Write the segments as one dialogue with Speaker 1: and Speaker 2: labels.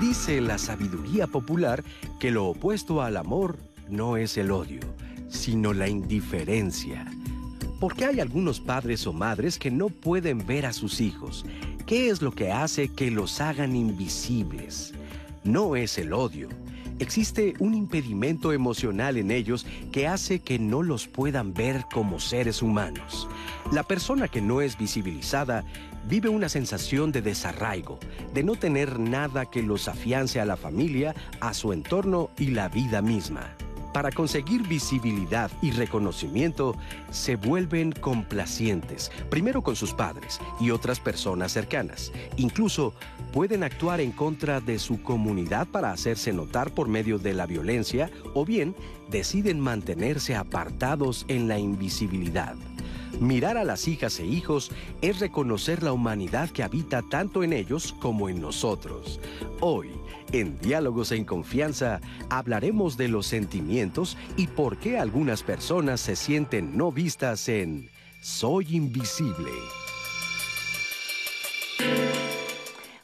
Speaker 1: Dice la sabiduría popular que lo opuesto al amor no es el odio, sino la indiferencia. Porque hay algunos padres o madres que no pueden ver a sus hijos. ¿Qué es lo que hace que los hagan invisibles? No es el odio. Existe un impedimento emocional en ellos que hace que no los puedan ver como seres humanos. La persona que no es visibilizada vive una sensación de desarraigo, de no tener nada que los afiance a la familia, a su entorno y la vida misma. Para conseguir visibilidad y reconocimiento, se vuelven complacientes, primero con sus padres y otras personas cercanas. Incluso pueden actuar en contra de su comunidad para hacerse notar por medio de la violencia o bien deciden mantenerse apartados en la invisibilidad. Mirar a las hijas e hijos es reconocer la humanidad que habita tanto en ellos como en nosotros. Hoy, en Diálogos en Confianza, hablaremos de los sentimientos y por qué algunas personas se sienten no vistas en Soy Invisible.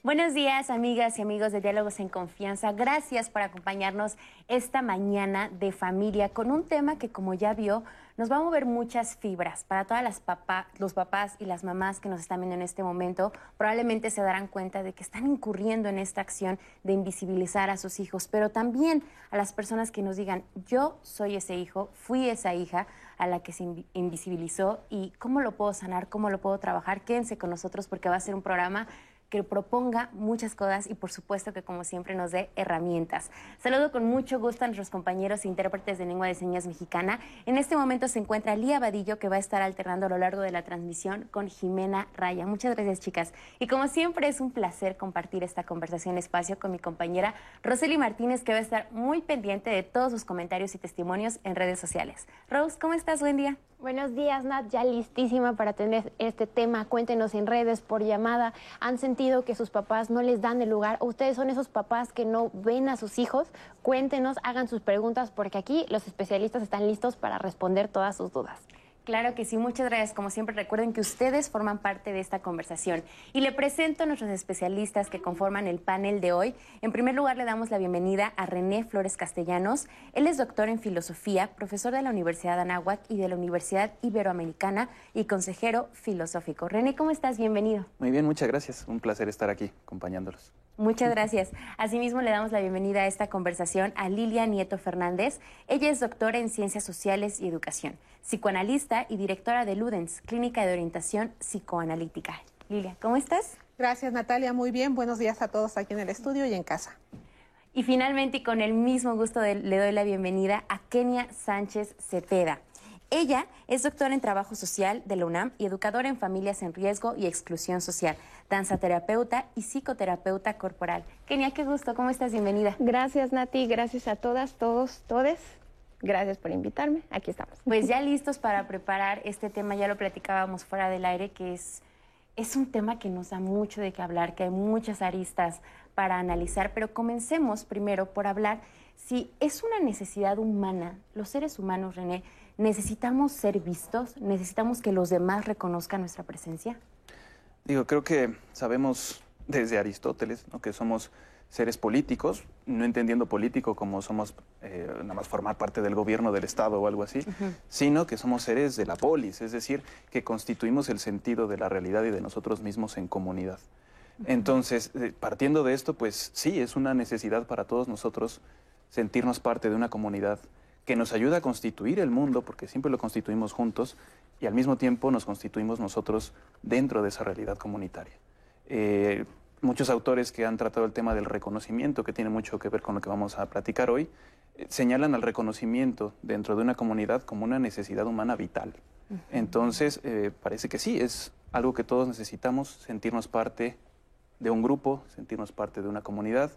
Speaker 2: Buenos días, amigas y amigos de Diálogos en Confianza. Gracias por acompañarnos esta mañana de familia con un tema que, como ya vio, nos va a mover muchas fibras para todas las papás, los papás y las mamás que nos están viendo en este momento. Probablemente se darán cuenta de que están incurriendo en esta acción de invisibilizar a sus hijos, pero también a las personas que nos digan, yo soy ese hijo, fui esa hija a la que se invisibilizó y cómo lo puedo sanar, cómo lo puedo trabajar. Quédense con nosotros porque va a ser un programa que proponga muchas cosas y por supuesto que como siempre nos dé herramientas. Saludo con mucho gusto a nuestros compañeros e intérpretes de lengua de señas mexicana. En este momento se encuentra Lía Vadillo que va a estar alternando a lo largo de la transmisión con Jimena Raya. Muchas gracias chicas. Y como siempre es un placer compartir esta conversación espacio con mi compañera Rosely Martínez que va a estar muy pendiente de todos sus comentarios y testimonios en redes sociales. Rose, ¿cómo estás? Buen día.
Speaker 3: Buenos días, Nat. Ya listísima para tener este tema. Cuéntenos en redes, por llamada. ¿Han sentido que sus papás no les dan el lugar? ¿O ustedes son esos papás que no ven a sus hijos? Cuéntenos, hagan sus preguntas, porque aquí los especialistas están listos para responder todas sus dudas.
Speaker 2: Claro que sí, muchas gracias. Como siempre, recuerden que ustedes forman parte de esta conversación. Y le presento a nuestros especialistas que conforman el panel de hoy. En primer lugar, le damos la bienvenida a René Flores Castellanos. Él es doctor en filosofía, profesor de la Universidad de Anáhuac y de la Universidad Iberoamericana y consejero filosófico. René, ¿cómo estás? Bienvenido.
Speaker 4: Muy bien, muchas gracias. Un placer estar aquí acompañándolos.
Speaker 2: Muchas gracias. Asimismo, le damos la bienvenida a esta conversación a Lilia Nieto Fernández. Ella es doctora en Ciencias Sociales y Educación, psicoanalista y directora de Ludens, Clínica de Orientación Psicoanalítica. Lilia, ¿cómo estás?
Speaker 5: Gracias, Natalia. Muy bien. Buenos días a todos aquí en el estudio y en casa.
Speaker 2: Y finalmente, y con el mismo gusto, le doy la bienvenida a Kenia Sánchez Cepeda. Ella es doctora en Trabajo Social de la UNAM y educadora en Familias en Riesgo y Exclusión Social, danzaterapeuta y psicoterapeuta corporal. Kenia, qué gusto, ¿cómo estás? Bienvenida.
Speaker 3: Gracias, Nati, gracias a todas, todos, todes. Gracias por invitarme, aquí estamos.
Speaker 2: Pues ya listos para preparar este tema, ya lo platicábamos fuera del aire, que es, es un tema que nos da mucho de qué hablar, que hay muchas aristas para analizar, pero comencemos primero por hablar si es una necesidad humana, los seres humanos, René, ¿Necesitamos ser vistos? ¿Necesitamos que los demás reconozcan nuestra presencia?
Speaker 4: Digo, creo que sabemos desde Aristóteles que somos seres políticos, no entendiendo político como somos eh, nada más formar parte del gobierno del Estado o algo así, sino que somos seres de la polis, es decir, que constituimos el sentido de la realidad y de nosotros mismos en comunidad. Entonces, eh, partiendo de esto, pues sí, es una necesidad para todos nosotros sentirnos parte de una comunidad que nos ayuda a constituir el mundo, porque siempre lo constituimos juntos, y al mismo tiempo nos constituimos nosotros dentro de esa realidad comunitaria. Eh, muchos autores que han tratado el tema del reconocimiento, que tiene mucho que ver con lo que vamos a platicar hoy, eh, señalan al reconocimiento dentro de una comunidad como una necesidad humana vital. Entonces, eh, parece que sí, es algo que todos necesitamos, sentirnos parte de un grupo, sentirnos parte de una comunidad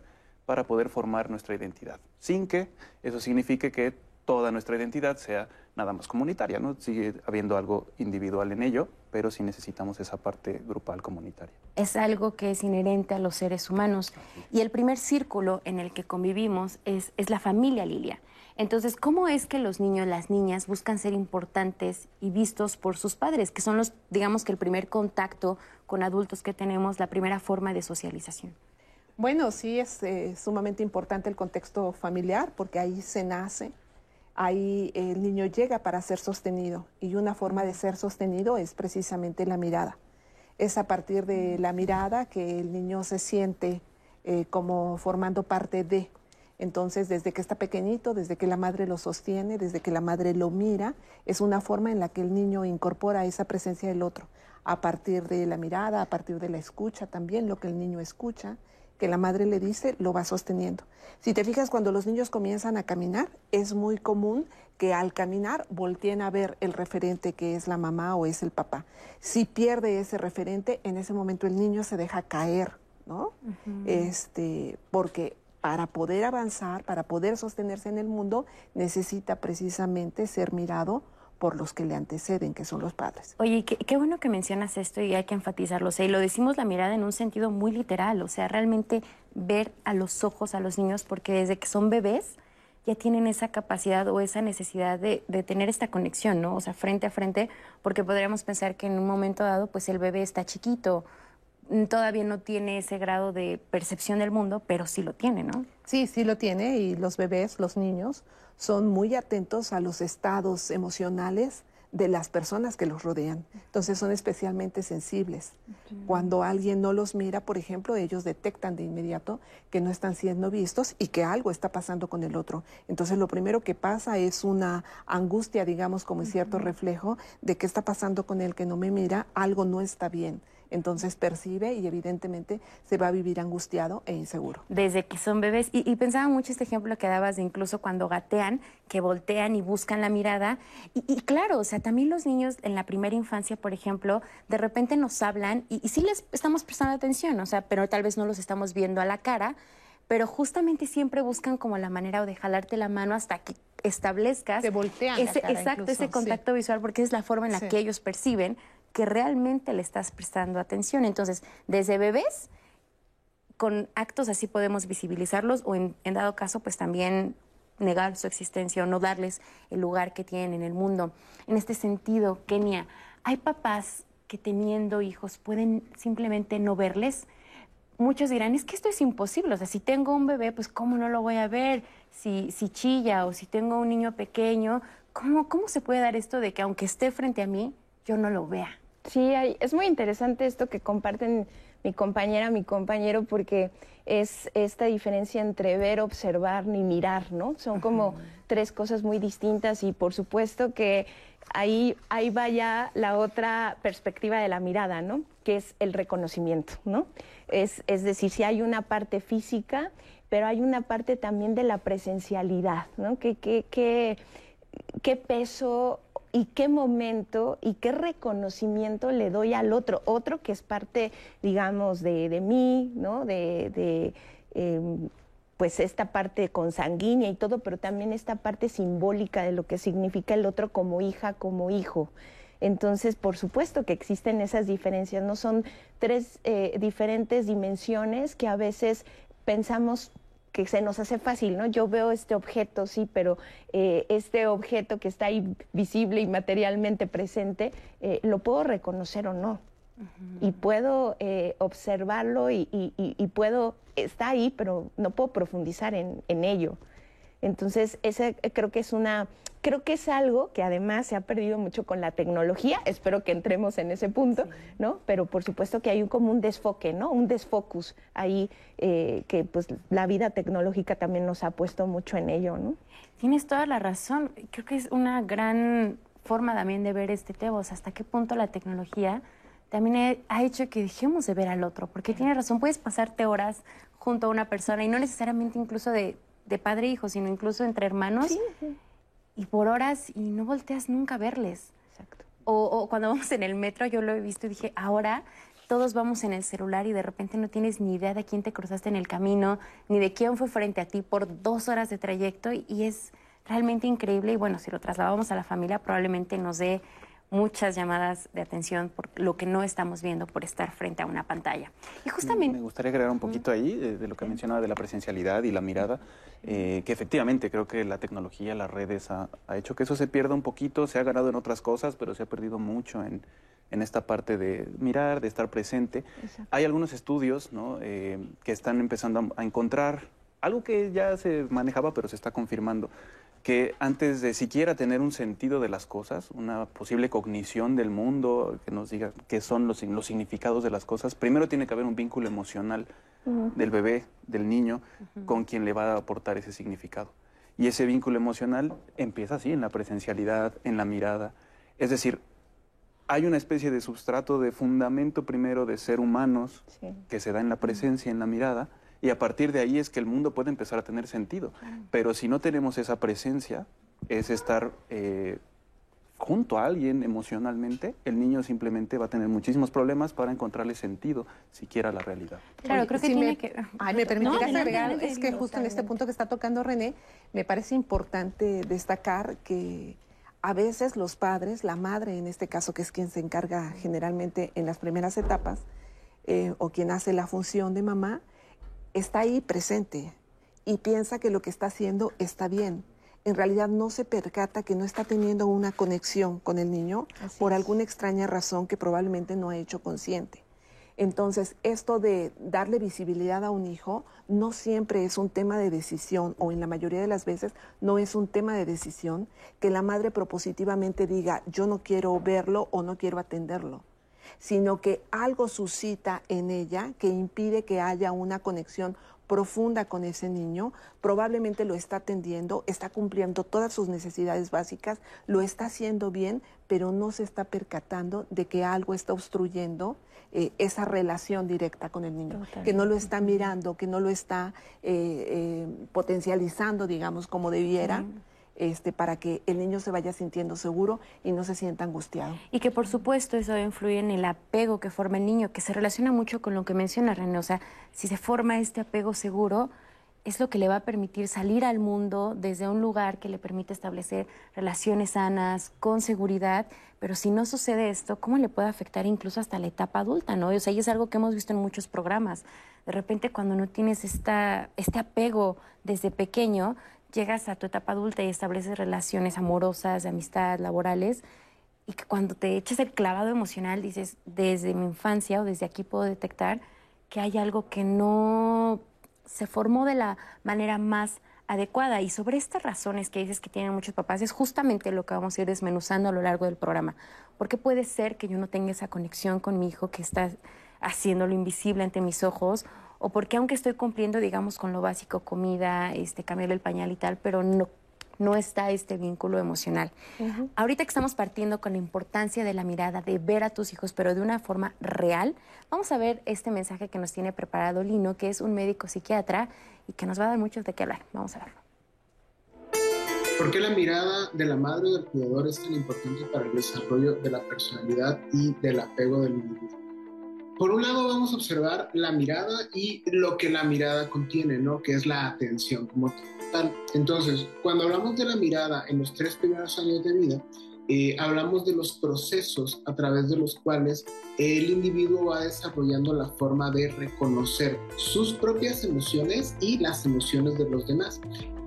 Speaker 4: para poder formar nuestra identidad, sin que eso signifique que toda nuestra identidad sea nada más comunitaria, ¿no? Sigue habiendo algo individual en ello, pero sí necesitamos esa parte grupal comunitaria.
Speaker 2: Es algo que es inherente a los seres humanos. Y el primer círculo en el que convivimos es, es la familia, Lilia. Entonces, ¿cómo es que los niños, las niñas buscan ser importantes y vistos por sus padres, que son los, digamos que el primer contacto con adultos que tenemos, la primera forma de socialización?
Speaker 5: Bueno, sí es eh, sumamente importante el contexto familiar porque ahí se nace, ahí el niño llega para ser sostenido y una forma de ser sostenido es precisamente la mirada. Es a partir de la mirada que el niño se siente eh, como formando parte de. Entonces, desde que está pequeñito, desde que la madre lo sostiene, desde que la madre lo mira, es una forma en la que el niño incorpora esa presencia del otro, a partir de la mirada, a partir de la escucha también, lo que el niño escucha, que la madre le dice, lo va sosteniendo. Si te fijas, cuando los niños comienzan a caminar, es muy común que al caminar volteen a ver el referente que es la mamá o es el papá. Si pierde ese referente, en ese momento el niño se deja caer, ¿no? Este, porque para poder avanzar, para poder sostenerse en el mundo, necesita precisamente ser mirado por los que le anteceden, que son los padres.
Speaker 2: Oye, qué, bueno que mencionas esto y hay que enfatizarlo. Y lo decimos la mirada en un sentido muy literal, o sea, realmente ver a los ojos a los niños, porque desde que son bebés ya tienen esa capacidad o esa necesidad de, de tener esta conexión, ¿no? O sea, frente a frente, porque podríamos pensar que en un momento dado, pues el bebé está chiquito, todavía no tiene ese grado de percepción del mundo, pero sí lo tiene, ¿no?
Speaker 5: Sí, sí lo tiene y los bebés, los niños, son muy atentos a los estados emocionales de las personas que los rodean. Entonces son especialmente sensibles. Cuando alguien no los mira, por ejemplo, ellos detectan de inmediato que no están siendo vistos y que algo está pasando con el otro. Entonces lo primero que pasa es una angustia, digamos, como cierto reflejo de qué está pasando con el que no me mira, algo no está bien entonces percibe y evidentemente se va a vivir angustiado e inseguro.
Speaker 2: Desde que son bebés, y, pensaba mucho este ejemplo que dabas de incluso cuando gatean, que voltean y buscan la mirada, y, claro, o sea, también los niños en la primera infancia, por ejemplo, de repente nos hablan y, y sí les estamos prestando atención, o sea, pero tal vez no los estamos viendo a la cara, pero justamente siempre buscan como la manera o de jalarte la mano hasta que establezcas ese, exacto ese contacto visual porque es la forma en la que ellos perciben que realmente le estás prestando atención. Entonces, desde bebés, con actos así podemos visibilizarlos o en, dado caso, pues también negar su existencia o no darles el lugar que tienen en el mundo. En este sentido, Kenia, hay papás que teniendo hijos pueden simplemente no verles. Muchos dirán, es que esto es imposible, o sea, si tengo un bebé, pues ¿cómo no lo voy a ver? Si, si chilla o si tengo un niño pequeño, ¿cómo, ¿cómo se puede dar esto de que aunque esté frente a mí, yo no lo vea?
Speaker 6: Sí, es muy interesante esto que comparten mi compañera, mi compañero, porque es esta diferencia entre ver, observar ni mirar, ¿no? Son como tres cosas muy distintas y por supuesto que ahí, ahí va ya la otra perspectiva de la mirada, ¿no? Que es el reconocimiento, ¿no? Es, es decir, si hay una parte física, pero hay una parte también de la presencialidad, ¿no? ¿Qué, qué, qué, qué peso y qué momento y qué reconocimiento le doy al otro, otro que es parte, digamos, de, mí, ¿no? De, em, pues esta parte consanguínea y todo, pero también esta parte simbólica de lo que significa el otro como hija, como hijo. Entonces, por supuesto que existen esas diferencias, no son tres eh, diferentes dimensiones que a veces pensamos que se nos hace fácil, ¿no? Yo veo este objeto, sí, pero eh, este objeto que está ahí visible y materialmente presente, eh, ¿lo puedo reconocer o no? Y puedo eh, observarlo y, puedo, está ahí, pero no puedo profundizar en, en ello. Entonces, ese creo que es una Creo que es algo que además se ha perdido mucho con la tecnología, espero que entremos en ese punto, ¿no? Pero por supuesto que hay un, como un desfoque, ¿no? Un desfocus ahí eh, que pues la vida tecnológica también nos ha puesto mucho en ello, ¿no?
Speaker 2: Tienes toda la razón, creo que es una gran forma también de ver este tema, o sea, hasta qué punto la tecnología también ha hecho que dejemos de ver al otro, porque tienes razón, puedes pasarte horas junto a una persona y no necesariamente incluso de, de padre e hijo, sino incluso entre hermanos. Sí, sí y por horas y no volteas nunca a verles. Exacto. O, cuando vamos en el metro, yo lo he visto y dije, ahora todos vamos en el celular y de repente no tienes ni idea de quién te cruzaste en el camino, ni de quién fue frente a ti por dos horas de trayecto y es realmente increíble y bueno, si lo trasladamos a la familia probablemente nos dé muchas llamadas de atención por lo que no estamos viendo por estar frente a una pantalla.
Speaker 4: Y justamente... Me gustaría agregar un poquito ahí de, lo que mencionaba de la presencialidad y la mirada, eh, que efectivamente creo que la tecnología, las redes ha, hecho que eso se pierda un poquito, se ha ganado en otras cosas, pero se ha perdido mucho en, en esta parte de mirar, de estar presente. Hay algunos estudios ¿no? Eh, que están empezando a encontrar algo que ya se manejaba, pero se está confirmando que antes de siquiera tener un sentido de las cosas, una posible cognición del mundo, que nos diga qué son los, los significados de las cosas, primero tiene que haber un vínculo emocional del bebé, del niño, con quien le va a aportar ese significado. Y ese vínculo emocional empieza así, en la presencialidad, en la mirada. Es decir, hay una especie de sustrato, de fundamento primero de ser humanos que se da en la presencia, en la mirada, y a partir de ahí es que el mundo puede empezar a tener sentido. Pero si no tenemos esa presencia, es estar eh, junto a alguien emocionalmente, el niño simplemente va a tener muchísimos problemas para encontrarle sentido siquiera a la realidad.
Speaker 5: Claro, creo que tiene me, que... Ay, me permitirás agregar, es que justo en este punto que está tocando René, me parece importante destacar que a veces los padres, la madre en este caso, que es quien se encarga generalmente en las primeras etapas, eh, o quien hace la función de mamá, está ahí presente y piensa que lo que está haciendo está bien. En realidad no se percata que no está teniendo una conexión con el niño por alguna extraña razón que probablemente no ha hecho consciente. Entonces, esto de darle visibilidad a un hijo no siempre es un tema de decisión, o en la mayoría de las veces no es un tema de decisión que la madre propositivamente diga, yo no quiero verlo o no quiero atenderlo sino que algo suscita en ella que impide que haya una conexión profunda con ese niño, probablemente lo está atendiendo, está cumpliendo todas sus necesidades básicas, lo está haciendo bien, pero no se está percatando de que algo está obstruyendo eh, esa relación directa con el niño, que no lo está mirando, que no lo está eh, eh, potencializando, digamos, como debiera. Este, para que el niño se vaya sintiendo seguro y no se sienta angustiado.
Speaker 2: Y que por supuesto eso influye en el apego que forma el niño, que se relaciona mucho con lo que menciona René. O sea, si se forma este apego seguro, es lo que le va a permitir salir al mundo desde un lugar que le permite establecer relaciones sanas, con seguridad, pero si no sucede esto, ¿cómo le puede afectar incluso hasta la etapa adulta? ¿no? O sea, y es algo que hemos visto en muchos programas. De repente cuando no tienes esta, este apego desde pequeño, llegas a tu etapa adulta y estableces relaciones amorosas, de amistad, laborales, y que cuando te eches el clavado emocional dices, desde mi infancia o desde aquí puedo detectar que hay algo que no se formó de la manera más adecuada. Y sobre estas razones que dices que tienen muchos papás, es justamente lo que vamos a ir desmenuzando a lo largo del programa. Porque puede ser que yo no tenga esa conexión con mi hijo que está haciéndolo invisible ante mis ojos o porque aunque estoy cumpliendo, digamos, con lo básico, comida, este, cambiarle el pañal y tal, pero no, no está este vínculo emocional. Ahorita que estamos partiendo con la importancia de la mirada, de ver a tus hijos, pero de una forma real, vamos a ver este mensaje que nos tiene preparado Lino, que es un médico psiquiatra y que nos va a dar mucho de qué hablar. Vamos a verlo.
Speaker 7: ¿Por qué la mirada de la madre o del cuidador es tan importante para el desarrollo de la personalidad y del apego del individuo? Por un lado vamos a observar la mirada y lo que la mirada contiene, ¿no? Que es la atención como. Entonces, cuando hablamos de la mirada en los tres primeros años de vida, eh, hablamos de los procesos a través de los cuales el individuo va desarrollando la forma de reconocer sus propias emociones y las emociones de los demás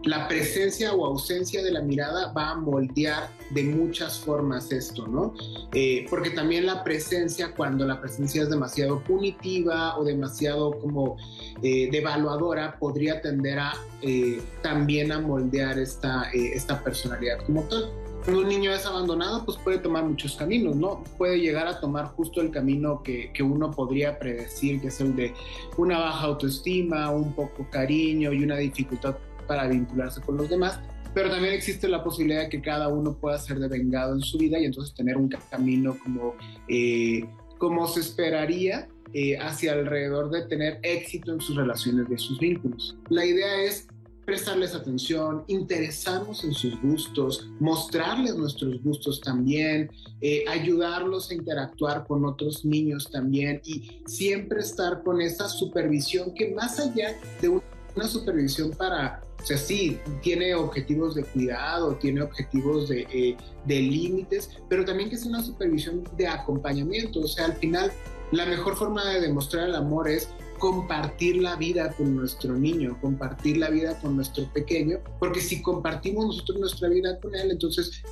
Speaker 7: la presencia o ausencia de la mirada va a moldear de muchas formas esto, ¿no? Eh, porque también la presencia, cuando la presencia es demasiado punitiva o demasiado como eh, devaluadora, podría tender a eh, también a moldear esta, esta personalidad como tal. Un niño es abandonado, pues puede tomar muchos caminos, ¿no? Puede llegar a tomar justo el camino que, que uno podría predecir, que es el de una baja autoestima, un poco cariño y una dificultad para vincularse con los demás, pero también existe la posibilidad de que cada uno pueda ser devengado en su vida y entonces tener un camino como, eh, como se esperaría eh, hacia alrededor de tener éxito en sus relaciones de sus vínculos. La idea es prestarles atención, interesarnos en sus gustos, mostrarles nuestros gustos también, eh, ayudarlos a interactuar con otros niños también y siempre estar con esa supervisión que más allá de una supervisión para O sea, sí, tiene objetivos de cuidado, tiene objetivos de, eh, de límites, pero también que es una supervisión de acompañamiento. O sea, al final, la mejor forma de demostrar el amor es compartir la vida con nuestro niño, compartir la vida con nuestro pequeño, porque si compartimos nosotros nuestra vida con él, entonces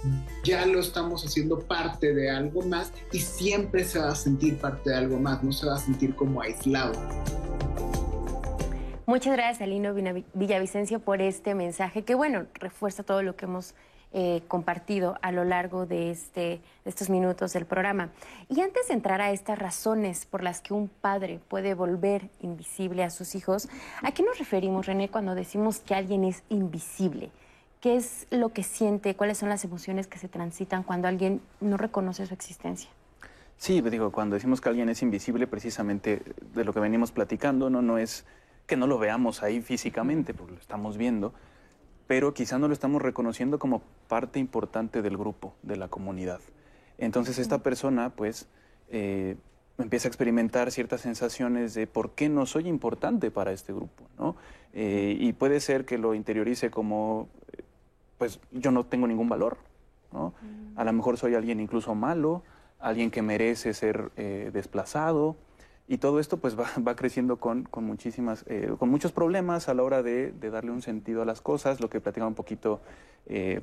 Speaker 7: ya lo estamos haciendo parte de algo más y siempre se va a sentir parte de algo más, no se va a sentir como aislado.
Speaker 2: Muchas gracias, Alino Villavicencio, por este mensaje que, bueno, refuerza todo lo que hemos eh, compartido a lo largo de, este, de estos minutos del programa. Y antes de entrar a estas razones por las que un padre puede volver invisible a sus hijos, ¿a qué nos referimos, René, cuando decimos que alguien es invisible? ¿Qué es lo que siente? ¿Cuáles son las emociones que se transitan cuando alguien no reconoce su existencia?
Speaker 4: Sí, digo, cuando decimos que alguien es invisible, precisamente de lo que venimos platicando, no, no es que no lo veamos ahí físicamente, porque lo estamos viendo, pero quizá no lo estamos reconociendo como parte importante del grupo, de la comunidad. Entonces esta persona pues eh, empieza a experimentar ciertas sensaciones de por qué no soy importante para este grupo, ¿no? Eh, y puede ser que lo interiorice como, pues yo no tengo ningún valor, ¿no? A lo mejor soy alguien incluso malo, alguien que merece ser eh, desplazado, y todo esto pues va, va creciendo con, con muchísimas, eh, con muchos problemas a la hora de, de, darle un sentido a las cosas, lo que platicaba un poquito eh,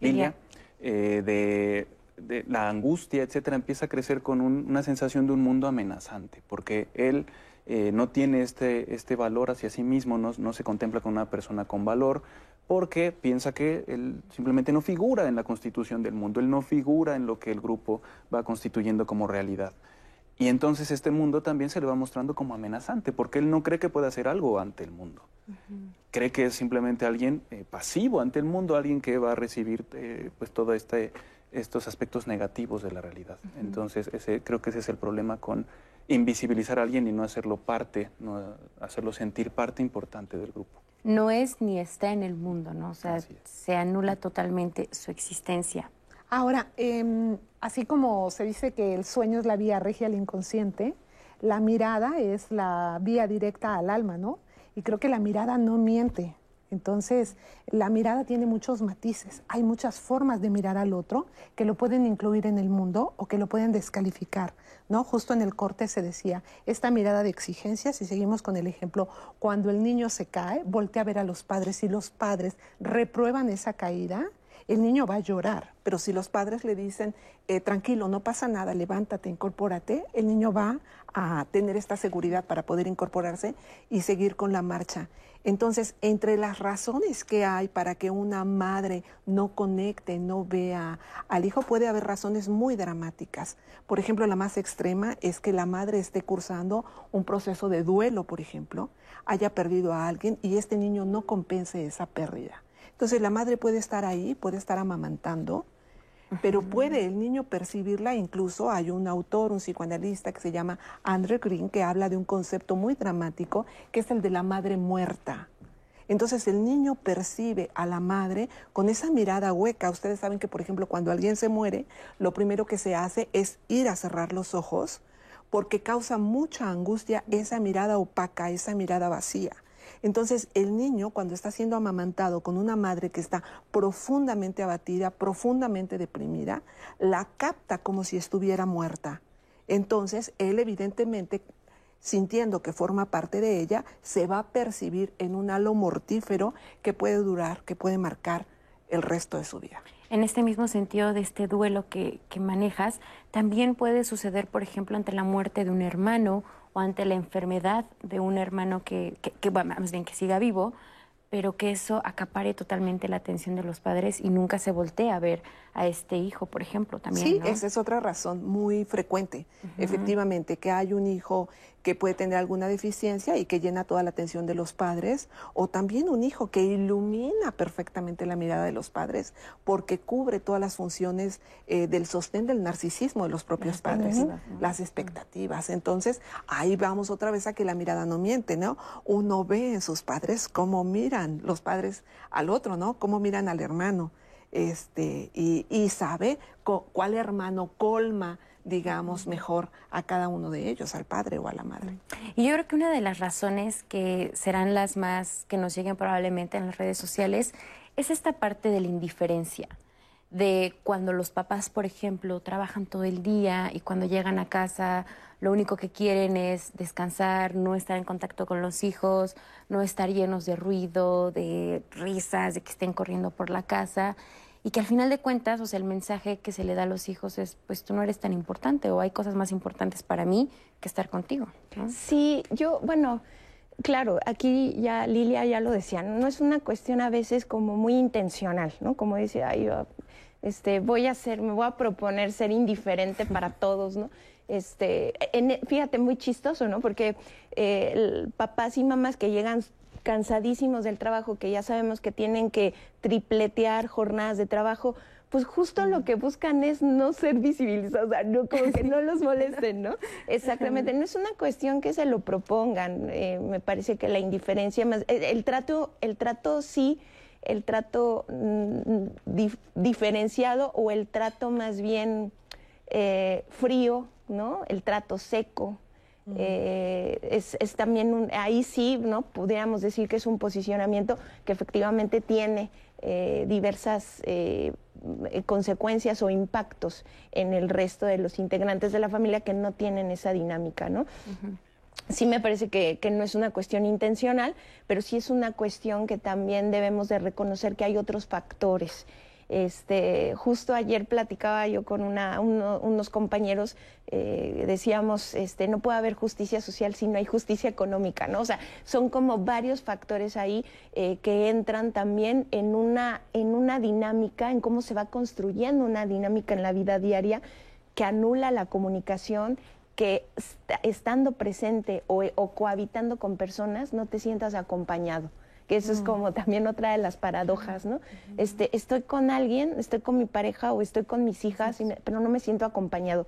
Speaker 4: Lilia, eh, de, de, la angustia, etcétera, empieza a crecer con un, una sensación de un mundo amenazante, porque él eh, no tiene este, este valor hacia sí mismo, no, no se contempla como una persona con valor, porque piensa que él simplemente no figura en la constitución del mundo, él no figura en lo que el grupo va constituyendo como realidad. Y entonces este mundo también se le va mostrando como amenazante, porque él no cree que pueda hacer algo ante el mundo. Uh -huh. Cree que es simplemente alguien eh, pasivo ante el mundo, alguien que va a recibir eh, pues todo este, estos aspectos negativos de la realidad. Uh -huh. Entonces ese, creo que ese es el problema con invisibilizar a alguien y no hacerlo parte, no hacerlo sentir parte importante del grupo.
Speaker 2: No es ni está en el mundo, ¿no? O sea, se anula totalmente su existencia.
Speaker 5: Ahora, eh, así como se dice que el sueño es la vía regia al inconsciente, la mirada es la vía directa al alma, ¿no? Y creo que la mirada no miente. Entonces, la mirada tiene muchos matices. Hay muchas formas de mirar al otro que lo pueden incluir en el mundo o que lo pueden descalificar, ¿no? Justo en el corte se decía, esta mirada de exigencia, si seguimos con el ejemplo, cuando el niño se cae, voltea a ver a los padres y los padres reprueban esa caída, el niño va a llorar, pero si los padres le dicen, eh, tranquilo, no pasa nada, levántate, incorpórate, el niño va a tener esta seguridad para poder incorporarse y seguir con la marcha. Entonces, entre las razones que hay para que una madre no conecte, no vea al hijo, puede haber razones muy dramáticas. Por ejemplo, la más extrema es que la madre esté cursando un proceso de duelo, por ejemplo, haya perdido a alguien y este niño no compense esa pérdida. Entonces la madre puede estar ahí, puede estar amamantando, pero puede el niño percibirla, incluso hay un autor, un psicoanalista que se llama Andrew Green, que habla de un concepto muy dramático, que es el de la madre muerta. Entonces el niño percibe a la madre con esa mirada hueca. Ustedes saben que, por ejemplo, cuando alguien se muere, lo primero que se hace es ir a cerrar los ojos porque causa mucha angustia esa mirada opaca, esa mirada vacía. Entonces, el niño, cuando está siendo amamantado con una madre que está profundamente abatida, profundamente deprimida, la capta como si estuviera muerta. Entonces, él evidentemente, sintiendo que forma parte de ella, se va a percibir en un halo mortífero que puede durar, que puede marcar el resto de su vida.
Speaker 2: En este mismo sentido de este duelo que, que manejas, también puede suceder, por ejemplo, ante la muerte de un hermano ante la enfermedad de un hermano que, que, que bueno, más bien que siga vivo, pero que eso acapare totalmente la atención de los padres y nunca se voltee a ver a este hijo, por ejemplo, también.
Speaker 5: Sí,
Speaker 2: ¿no?
Speaker 5: esa es otra razón muy frecuente, uh -huh. efectivamente, que hay un hijo que puede tener alguna deficiencia y que llena toda la atención de los padres, o también un hijo que ilumina perfectamente la mirada de los padres porque cubre todas las funciones eh, del sostén del narcisismo de los propios las padres, uh -huh. las expectativas. Entonces, ahí vamos otra vez a que la mirada no miente, ¿no? Uno ve en sus padres cómo miran los padres al otro, ¿no? Cómo miran al hermano este, y, y sabe cuál hermano colma digamos, mejor a cada uno de ellos, al padre o a la madre.
Speaker 2: Y yo creo que una de las razones que serán las más que nos lleguen probablemente en las redes sociales es esta parte de la indiferencia de cuando los papás, por ejemplo, trabajan todo el día y cuando llegan a casa lo único que quieren es descansar, no estar en contacto con los hijos, no estar llenos de ruido, de risas, de que estén corriendo por la casa y que al final de cuentas, o sea, el mensaje que se le da a los hijos es, pues tú no eres tan importante o hay cosas más importantes para mí que estar contigo.
Speaker 6: Sí, yo, bueno, claro, aquí ya Lilia ya lo decía, no es una cuestión a veces como muy intencional, ¿no? Como dice, ay, este, voy a ser, me voy a proponer ser indiferente para todos, ¿no? Este, fíjate, muy chistoso, ¿no? Porque eh, papás y mamás que llegan cansadísimos del trabajo, que ya sabemos que tienen que tripletear jornadas de trabajo, pues justo lo que buscan es no ser visibilizados, o sea, no, como que no los molesten, ¿no? Exactamente, no es una cuestión que se lo propongan, eh, me parece que la indiferencia más, el trato, el trato sí el trato mm, diferenciado o el trato más bien eh, frío, ¿no? El trato seco. Eh, es, también un, ahí sí, ¿no? Podríamos decir que es un posicionamiento que efectivamente tiene eh, diversas consecuencias o impactos en el resto de los integrantes de la familia que no tienen esa dinámica, ¿no? sí me parece que, no es una cuestión intencional, pero sí es una cuestión que también debemos de reconocer que hay otros factores. Este, justo ayer platicaba yo con unos compañeros, eh, decíamos, este, no puede haber justicia social si no hay justicia económica, ¿no? O sea, son como varios factores ahí eh, que entran también en una, en una dinámica, en cómo se va construyendo una dinámica en la vida diaria que anula la comunicación, que estando presente o, cohabitando con personas no te sientas acompañado que eso es mm. como también otra de las paradojas, ¿no? Este, estoy con alguien, estoy con mi pareja o estoy con mis hijas, pero no me siento acompañado.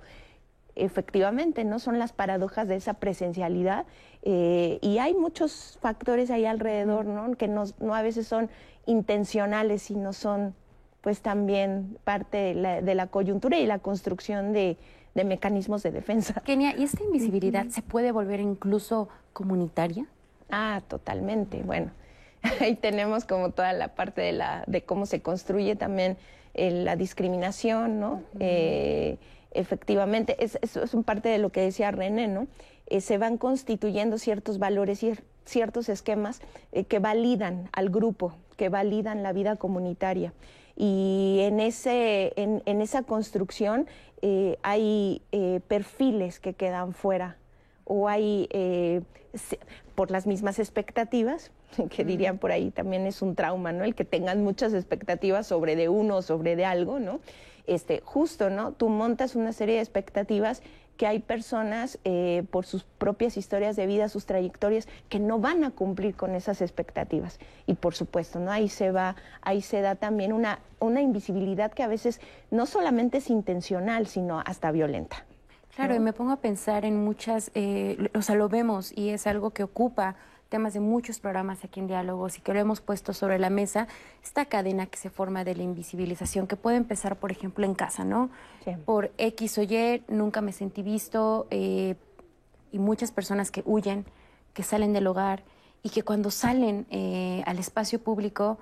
Speaker 6: Efectivamente, ¿no? Son las paradojas de esa presencialidad eh, y hay muchos factores ahí alrededor, ¿no? Que no, no, a veces son intencionales, sino son pues también parte de la, de la coyuntura y la construcción de, de mecanismos de defensa.
Speaker 2: Kenia, ¿y esta invisibilidad se puede volver incluso comunitaria?
Speaker 6: Ah, totalmente. Bueno, ahí tenemos como toda la parte de, la, de cómo se construye también eh, la discriminación, ¿no? Eh, efectivamente, es, es, es, un parte de lo que decía René, ¿no? Eh, se van constituyendo ciertos valores y ciertos esquemas que validan al grupo, que validan la vida comunitaria. Y en, ese, en, en esa construcción hay perfiles que quedan fuera o hay, eh, por las mismas expectativas, que dirían por ahí también es un trauma, ¿no? El que tengan muchas expectativas sobre de uno o sobre de algo, ¿no? Este, justo, ¿no? Tú montas una serie de expectativas que hay personas eh, por sus propias historias de vida, sus trayectorias, que no van a cumplir con esas expectativas. Y por supuesto, ¿no? Ahí se va, ahí se da también una, una invisibilidad que a veces no solamente es intencional, sino hasta violenta.
Speaker 2: Claro, y me pongo a pensar en muchas, eh, o sea, lo vemos y es algo que ocupa temas de muchos programas aquí en Diálogos y que lo hemos puesto sobre la mesa, esta cadena que se forma de la invisibilización, que puede empezar, por ejemplo, en casa, ¿no? Por X o Y, nunca me sentí visto, eh, y muchas personas que huyen, que salen del hogar y que cuando salen eh, al espacio público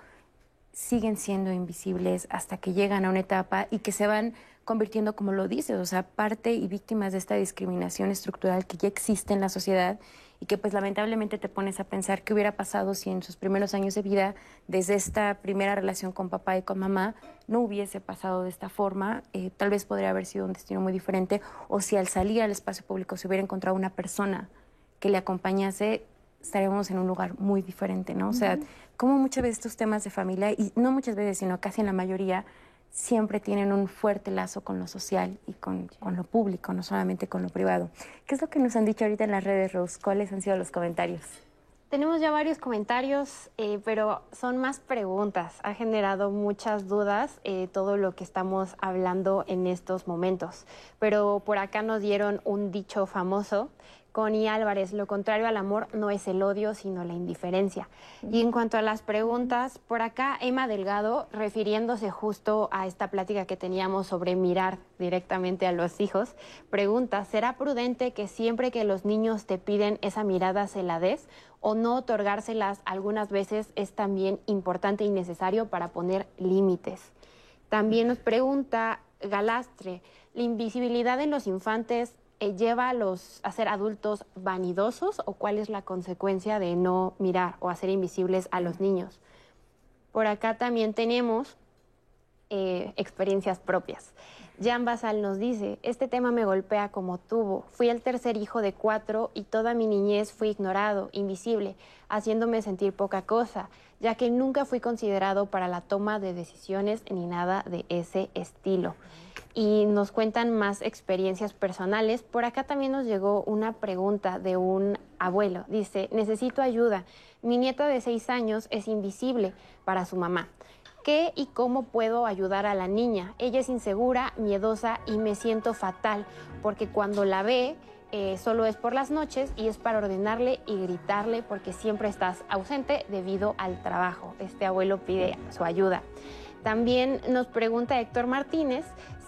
Speaker 2: siguen siendo invisibles hasta que llegan a una etapa y que se van convirtiendo, como lo dices, o sea, parte y víctimas de esta discriminación estructural que ya existe en la sociedad y que pues lamentablemente te pones a pensar qué hubiera pasado si en sus primeros años de vida, desde esta primera relación con papá y con mamá, no hubiese pasado de esta forma, eh, tal vez podría haber sido un destino muy diferente, o si al salir al espacio público se hubiera encontrado una persona que le acompañase, estaríamos en un lugar muy diferente, ¿no? O sea, como muchas veces estos temas de familia, y no muchas veces, sino casi en la mayoría, siempre tienen un fuerte lazo con lo social y con, lo público, no solamente con lo privado. ¿Qué es lo que nos han dicho ahorita en las redes, Rose? ¿Cuáles han sido los comentarios?
Speaker 3: Tenemos ya varios comentarios, eh, pero son más preguntas. Ha generado muchas dudas eh, todo lo que estamos hablando en estos momentos. Pero por acá nos dieron un dicho famoso Connie Álvarez, lo contrario al amor no es el odio, sino la indiferencia. Y en cuanto a las preguntas, por acá Emma Delgado, refiriéndose justo a esta plática que teníamos sobre mirar directamente a los hijos, pregunta, ¿será prudente que siempre que los niños te piden esa mirada se la des o no otorgárselas algunas veces es también importante y necesario para poner límites? También nos pregunta Galastre, ¿la invisibilidad en los infantes eh, lleva a, los, a ser adultos vanidosos o cuál es la consecuencia de no mirar o hacer invisibles a los niños. Por acá también tenemos eh, experiencias propias. Jan Basal nos dice, este tema me golpea como tubo. Fui el tercer hijo de cuatro y toda mi niñez fui ignorado, invisible, haciéndome sentir poca cosa, ya que nunca fui considerado para la toma de decisiones ni nada de ese estilo y nos cuentan más experiencias personales. Por acá también nos llegó una pregunta de un abuelo. Dice, necesito ayuda. Mi nieta de seis años es invisible para su mamá. ¿Qué y cómo puedo ayudar a la niña? Ella es insegura, miedosa y me siento fatal porque cuando la ve eh, solo es por las noches y es para ordenarle y gritarle porque siempre estás ausente debido al trabajo. Este abuelo pide su ayuda. También nos pregunta Héctor Martínez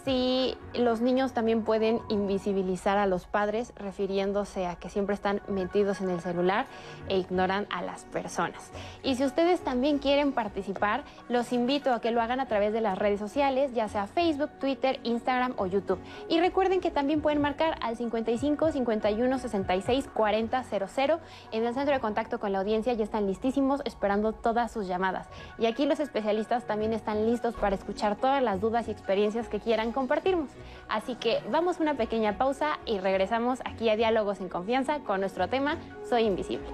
Speaker 3: si los niños también pueden invisibilizar a los padres refiriéndose a que siempre están metidos en el celular e ignoran a las personas. Y si ustedes también quieren participar, los invito a que lo hagan a través de las redes sociales, ya sea Facebook, Twitter, Instagram o YouTube. Y recuerden que también pueden marcar al 55 51 66 40 00 en el centro de contacto con la audiencia ya están listísimos esperando todas sus llamadas. Y aquí los especialistas también están listos para escuchar todas las dudas y experiencias que quieran Así que vamos a una pequeña pausa y regresamos aquí a Diálogos en Confianza con nuestro tema Soy Invisible.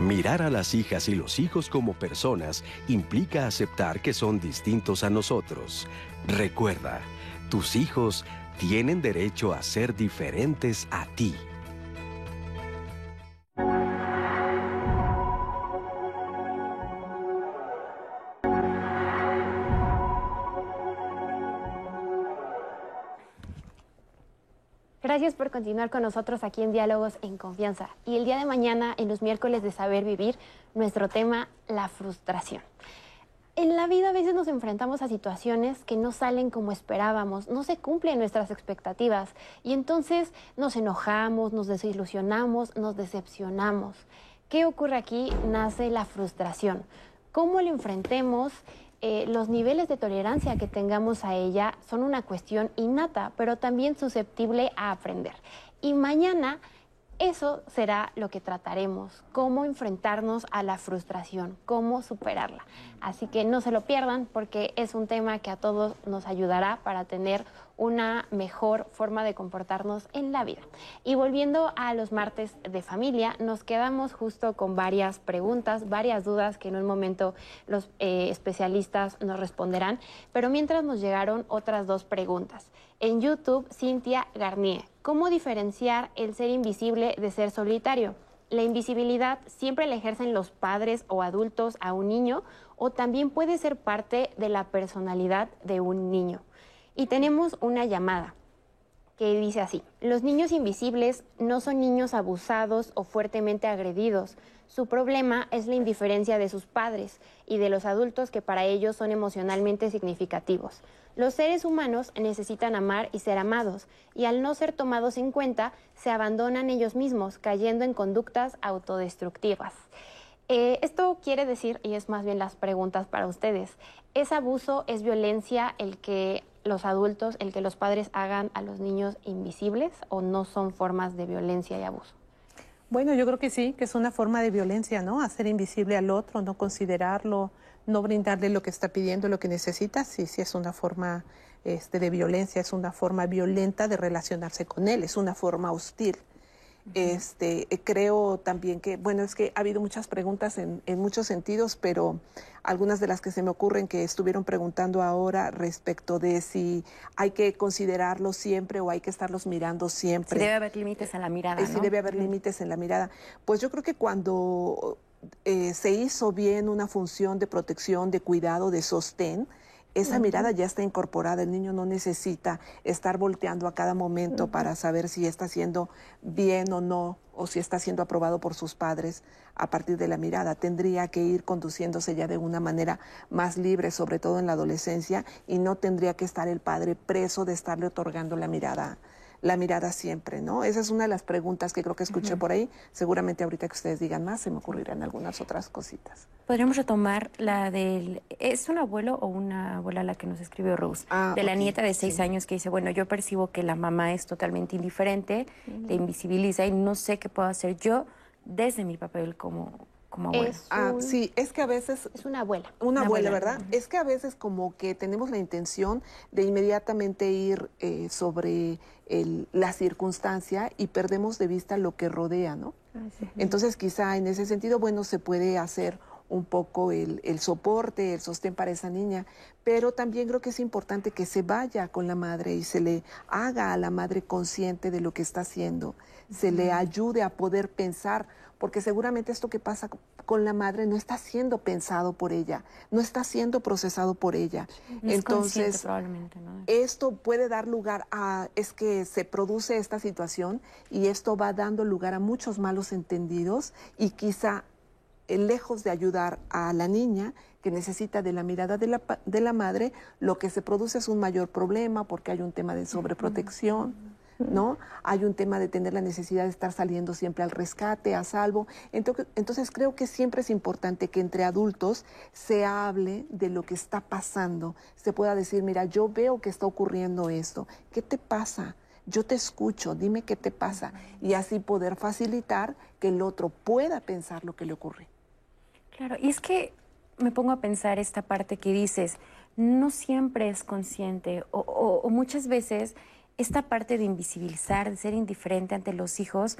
Speaker 1: Mirar a las hijas y los hijos como personas implica aceptar que son distintos a nosotros. Recuerda, tus hijos tienen derecho a ser diferentes a ti.
Speaker 3: Gracias por continuar con nosotros aquí en Diálogos en Confianza. Y el día de mañana, en los miércoles de Saber Vivir, nuestro tema, la frustración. En la vida a veces nos enfrentamos a situaciones que no salen como esperábamos, no se cumplen nuestras expectativas y entonces nos enojamos, nos desilusionamos, nos decepcionamos. ¿Qué ocurre aquí? Nace la frustración. ¿Cómo lo enfrentemos? Eh, los niveles de tolerancia que tengamos a ella son una cuestión innata, pero también susceptible a aprender. Y mañana eso será lo que trataremos, cómo enfrentarnos a la frustración, cómo superarla. Así que no se lo pierdan porque es un tema que a todos nos ayudará para tener una mejor forma de comportarnos en la vida. Y volviendo a los martes de familia, nos quedamos justo con varias preguntas, varias dudas que en un momento los eh, especialistas nos responderán, pero mientras nos llegaron otras dos preguntas. En YouTube, Cintia Garnier, ¿cómo diferenciar el ser invisible de ser solitario? La invisibilidad siempre la ejercen los padres o adultos a un niño o también puede ser parte de la personalidad de un niño. Y tenemos una llamada que dice así, los niños invisibles no son niños abusados o fuertemente agredidos, su problema es la indiferencia de sus padres y de los adultos que para ellos son emocionalmente significativos. Los seres humanos necesitan amar y ser amados, y al no ser tomados en cuenta, se abandonan ellos mismos, cayendo en conductas autodestructivas. Eh, esto quiere decir, y es más bien las preguntas para ustedes, ¿es abuso, es violencia el que los adultos, el que los padres hagan a los niños invisibles o no son formas de violencia y abuso?
Speaker 5: Bueno, yo creo que sí, que es una forma de violencia, ¿no? Hacer invisible al otro, no considerarlo, no brindarle lo que está pidiendo, lo que necesita, sí, sí es una forma este, de violencia, es una forma violenta de relacionarse con él, es una forma hostil. Este, eh, creo también que, bueno, es que ha habido muchas preguntas en, muchos sentidos, pero algunas de las que se me ocurren que estuvieron preguntando ahora respecto de si hay que considerarlos siempre o hay que estarlos mirando siempre.
Speaker 2: Si debe haber límites en la mirada.
Speaker 5: Eh, si debe haber límites en la mirada. Pues yo creo que cuando eh, se hizo bien una función de protección, de cuidado, de sostén, esa mirada ya está incorporada, el niño no necesita estar volteando a cada momento para saber si está haciendo bien o no, o si está siendo aprobado por sus padres a partir de la mirada. Tendría que ir conduciéndose ya de una manera más libre, sobre todo en la adolescencia, y no tendría que estar el padre preso de estarle otorgando la mirada la mirada siempre, ¿no? Esa es una de las preguntas que creo que escuché por ahí. Seguramente ahorita que ustedes digan más, se me ocurrirán algunas otras cositas.
Speaker 2: Podríamos retomar la del... ¿Es un abuelo o una abuela la que nos escribió Rose? Ah, de la nieta de seis años que dice, bueno, yo percibo que la mamá es totalmente indiferente, le invisibiliza y no sé qué puedo hacer yo desde mi papel como, como abuela.
Speaker 5: ah, sí, es que a veces...
Speaker 3: Es una abuela.
Speaker 5: Una, abuela, ¿verdad? Es que a veces como que tenemos la intención de inmediatamente ir eh, sobre la circunstancia y perdemos de vista lo que rodea, ¿no? Entonces quizá en ese sentido, bueno, se puede hacer un poco el, el, soporte, el sostén para esa niña, pero también creo que es importante que se vaya con la madre y se le haga a la madre consciente de lo que está haciendo, se le ayude a poder pensar, porque seguramente esto que pasa con la madre no está siendo pensado por ella, no está siendo procesado por ella. Entonces, esto puede dar lugar a, es que se produce esta situación y esto va dando lugar a muchos malos entendidos y quizá eh, lejos de ayudar a la niña que necesita de la mirada de la, de la madre, lo que se produce es un mayor problema porque hay un tema de sobreprotección. ¿No? Hay un tema de tener la necesidad de estar saliendo siempre al rescate, a salvo. Entonces, entonces creo que siempre es importante que entre adultos se hable de lo que está pasando, se pueda decir, mira, yo veo que está ocurriendo esto, ¿qué te pasa? Yo te escucho, dime qué te pasa. Y así poder facilitar que el otro pueda pensar lo que le ocurre.
Speaker 2: Claro, y es que me pongo a pensar esta parte que dices, no siempre es consciente o muchas veces esta parte de invisibilizar, de ser indiferente ante los hijos,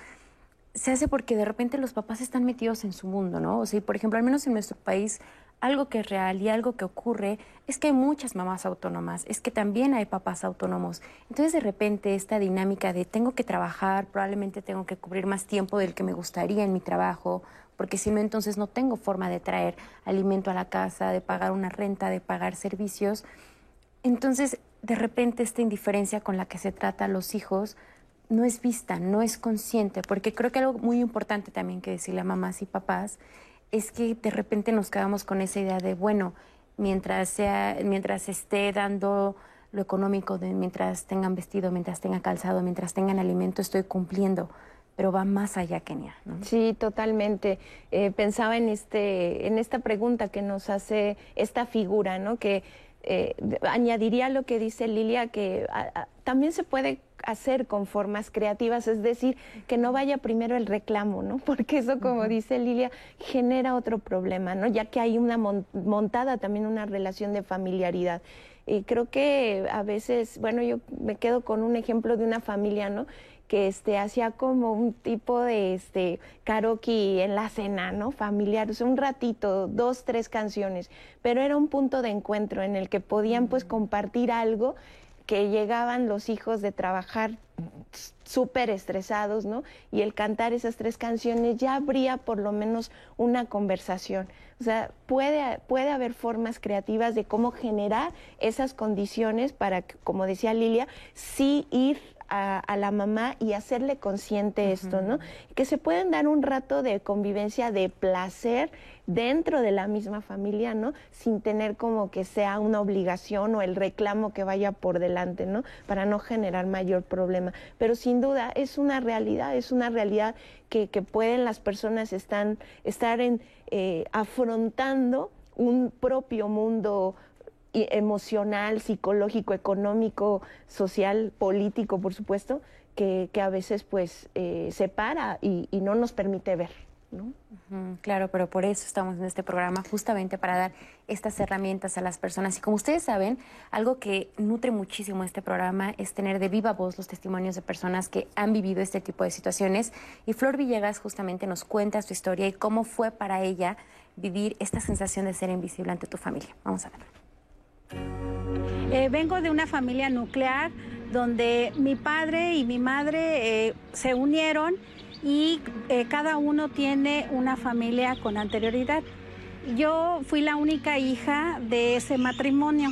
Speaker 2: se hace porque de repente los papás están metidos en su mundo, ¿no? O sea, por ejemplo, al menos en nuestro país, algo que es real y algo que ocurre es que hay muchas mamás autónomas, es que también hay papás autónomos. Entonces, de repente, esta dinámica de tengo que trabajar, probablemente tengo que cubrir más tiempo del que me gustaría en mi trabajo, porque si no, entonces no tengo forma de traer alimento a la casa, de pagar una renta, de pagar servicios. Entonces, de repente esta indiferencia con la que se trata a los hijos no es vista, no es consciente, porque creo que algo muy importante también que decirle a mamás y papás es que de repente nos quedamos con esa idea de, bueno, mientras, sea, mientras esté dando lo económico, mientras tengan vestido, mientras tengan calzado, mientras tengan alimento, estoy cumpliendo pero va más allá, Kenia. ¿no?
Speaker 6: Sí, totalmente. Eh, pensaba en, este, en esta pregunta que nos hace esta figura, ¿no? Que eh, añadiría lo que dice Lilia, que también se puede hacer con formas creativas, es decir, que no vaya primero el reclamo, ¿no? Porque eso, como dice Lilia, genera otro problema, ¿no? Ya que hay una montada también una relación de familiaridad. Y creo que a veces, bueno, yo me quedo con un ejemplo de una familia, ¿no? Que este, hacía como un tipo de este, karaoke en la cena, ¿no? Familiar, o sea, un ratito, dos, tres canciones, pero era un punto de encuentro en el que podían pues compartir algo que llegaban los hijos de trabajar súper estresados, ¿no? Y el cantar esas tres canciones ya habría por lo menos una conversación. O sea, puede, puede haber formas creativas de cómo generar esas condiciones para que, como decía Lilia, sí ir a, la mamá y hacerle consciente esto, ¿no? Que se pueden dar un rato de convivencia, de placer dentro de la misma familia, ¿no? Sin tener como que sea una obligación o el reclamo que vaya por delante, ¿no? Para no generar mayor problema. Pero sin duda es una realidad, es una realidad que, pueden las personas están, estar en, eh, afrontando un propio mundo emocional, psicológico, económico, social, político, por supuesto, que, a veces pues eh, separa y, no nos permite ver. ¿no?
Speaker 2: claro, pero por eso estamos en este programa, justamente para dar estas herramientas a las personas. Y como ustedes saben, algo que nutre muchísimo este programa es tener de viva voz los testimonios de personas que han vivido este tipo de situaciones. Y Flor Villegas justamente nos cuenta su historia y cómo fue para ella vivir esta sensación de ser invisible ante tu familia. Vamos a ver.
Speaker 8: Eh, vengo de una familia nuclear donde mi padre y mi madre eh, se unieron y eh, cada uno tiene una familia con anterioridad. yo fui la única hija de ese matrimonio.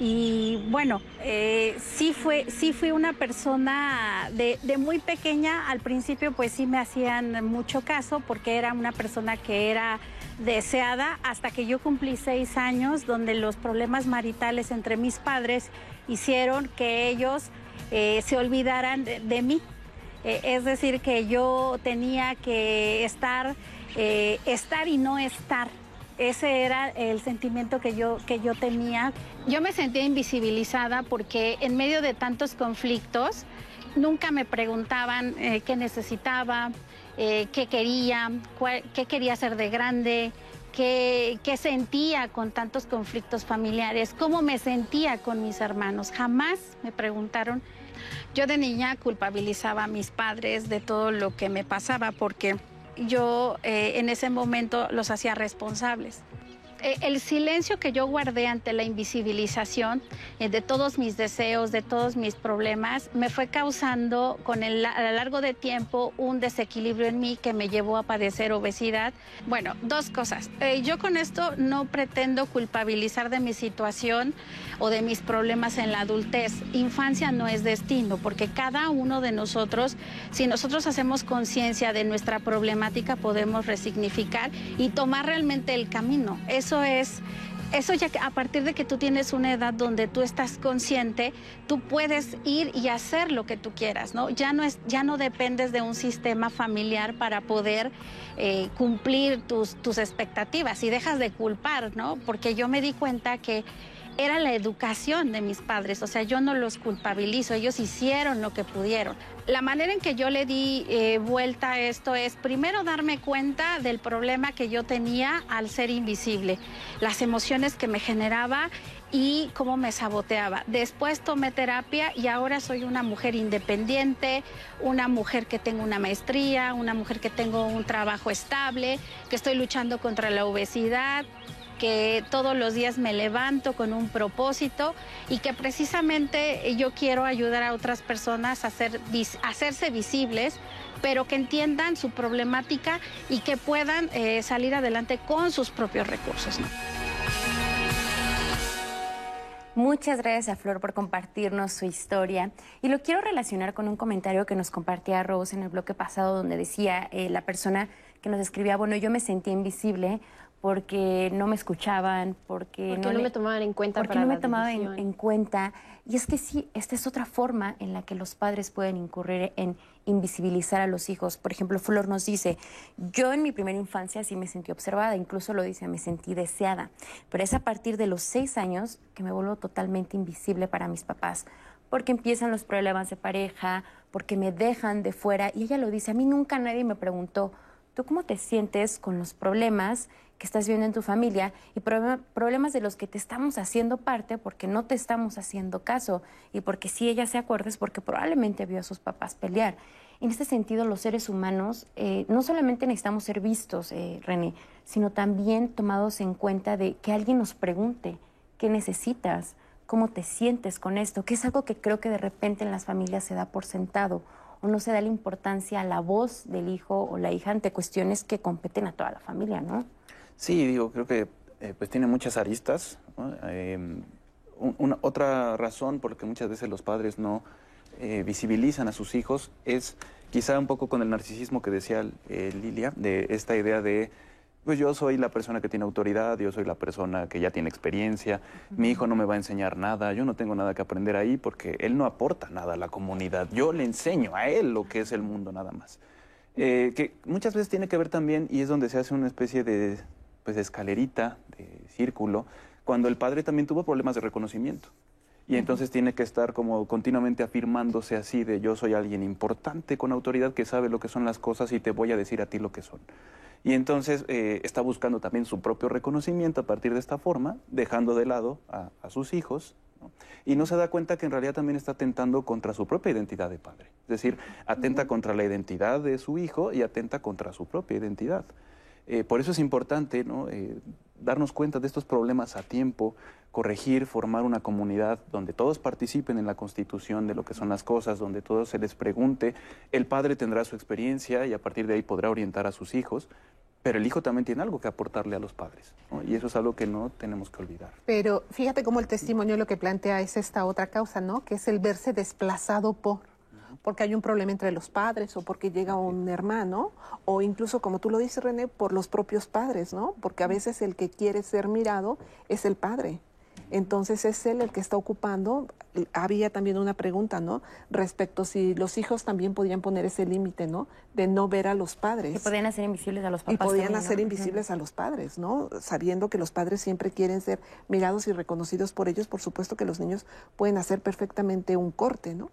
Speaker 8: Y bueno, eh, sí, fue, sí fui una persona de, de, muy pequeña, al principio pues sí me hacían mucho caso porque era una persona que era deseada hasta que yo cumplí seis años donde los problemas maritales entre mis padres hicieron que ellos eh, se olvidaran de, mí. Eh, es decir, que yo tenía que estar, eh, estar y no estar. Ese era el sentimiento que yo, que yo tenía. Yo me sentía invisibilizada porque en medio de tantos conflictos nunca me preguntaban qué necesitaba, qué quería, qué quería hacer de grande, qué, qué, sentía con tantos conflictos familiares, cómo me sentía con mis hermanos. Jamás me preguntaron. Yo de niña culpabilizaba a mis padres de todo lo que me pasaba porque yo eh, en ese momento los hacía responsables. Eh, el silencio que yo guardé ante la invisibilización eh, de todos mis deseos, de todos mis problemas, me fue causando a lo largo de tiempo un desequilibrio en mí que me llevó a padecer obesidad. Bueno, dos cosas. Eh, yo con esto no pretendo culpabilizar de mi situación o de mis problemas en la adultez. Infancia no es destino, porque cada uno de nosotros, si nosotros hacemos conciencia de nuestra problemática, podemos resignificar y tomar realmente el camino. Eso eso es eso ya a partir de que tú tienes una edad donde tú estás consciente, tú puedes ir y hacer lo que tú quieras, ¿no? Ya no, es, ya no dependes de un sistema familiar para poder eh, cumplir tus, tus expectativas y dejas de culpar, ¿no? Porque yo me di cuenta que era la educación de mis padres, o sea, yo no los culpabilizo, ellos hicieron lo que pudieron. La manera en que yo le di eh, vuelta a esto es primero darme cuenta del problema que yo tenía al ser invisible, las emociones que me generaba y cómo me saboteaba. Después tomé terapia y ahora soy una mujer independiente, una mujer que tengo una maestría, una mujer que tengo un trabajo estable, que estoy luchando contra la obesidad, que todos los días me levanto con un propósito y que precisamente yo quiero ayudar a otras personas a, hacerse visibles, pero que entiendan su problemática y que puedan eh, salir adelante con sus propios recursos.
Speaker 2: Muchas gracias a Flor por compartirnos su historia. Y lo quiero relacionar con un comentario que nos compartía Rose en el bloque pasado, donde decía eh, la persona que nos escribía, bueno, yo me sentía invisible porque no me escuchaban, porque,
Speaker 3: no, me tomaban en cuenta.
Speaker 2: Porque no me tomaban en, cuenta. Y es que sí, esta es otra forma en la que los padres pueden incurrir en invisibilizar a los hijos. Por ejemplo, Flor nos dice, yo en mi primera infancia sí me sentí observada, incluso lo dice, me sentí deseada, pero es a partir de los seis años que me vuelvo totalmente invisible para mis papás porque empiezan los problemas de pareja, porque me dejan de fuera. Y ella lo dice, a mí nunca nadie me preguntó, ¿tú cómo te sientes con los problemas que estás viendo en tu familia y problemas de los que te estamos haciendo parte porque no te estamos haciendo caso y porque si ella se acuerda es porque probablemente vio a sus papás pelear. En este sentido, los seres humanos eh, no solamente necesitamos ser vistos, eh, René, sino también tomados en cuenta de que alguien nos pregunte qué necesitas, cómo te sientes con esto, que es algo que creo que de repente en las familias se da por sentado o no se da la importancia a la voz del hijo o la hija ante cuestiones que competen a toda la familia, ¿no?
Speaker 4: Sí, digo, creo que eh, pues tiene muchas aristas. Em, una, otra razón por la que muchas veces los padres no eh, visibilizan a sus hijos es quizá un poco con el narcisismo que decía eh, Lilia, de esta idea de, pues yo soy la persona que tiene autoridad, yo soy la persona que ya tiene experiencia, mi hijo no me va a enseñar nada, yo no tengo nada que aprender ahí porque él no aporta nada a la comunidad, yo le enseño a él lo que es el mundo nada más. que muchas veces tiene que ver también, y es donde se hace una especie de pues, de escalerita, de círculo, cuando el padre también tuvo problemas de reconocimiento. Y entonces tiene que estar como continuamente afirmándose así de yo soy alguien importante con autoridad que sabe lo que son las cosas y te voy a decir a ti lo que son. Y entonces eh, está buscando también su propio reconocimiento a partir de esta forma, dejando de lado a, sus hijos, y no se da cuenta que en realidad también está atentando contra su propia identidad de padre. Es decir, atenta contra la identidad de su hijo y atenta contra su propia identidad. Eh, por eso es importante eh, darnos cuenta de estos problemas a tiempo, corregir, formar una comunidad donde todos participen en la constitución de lo que son las cosas, donde todos se les pregunte. El padre tendrá su experiencia y a partir de ahí podrá orientar a sus hijos, pero el hijo también tiene algo que aportarle a los padres. Y eso es algo que no tenemos que olvidar.
Speaker 5: Pero fíjate cómo el testimonio lo que plantea es esta otra causa, ¿no? Que es el verse desplazado por porque hay un problema entre los padres o porque llega un hermano o incluso como tú lo dices René por los propios padres, ¿no? Porque a veces el que quiere ser mirado es el padre. Entonces es él el que está ocupando. Había también una pregunta, ¿no? Respecto si los hijos también podían poner ese límite, ¿no? De no ver a los padres.
Speaker 2: Y podían hacer invisibles a los papás.
Speaker 5: Y podían hacer invisibles a los padres, ¿no? Sabiendo que los padres siempre quieren ser mirados y reconocidos por ellos, por supuesto que los niños pueden hacer perfectamente un corte, ¿no?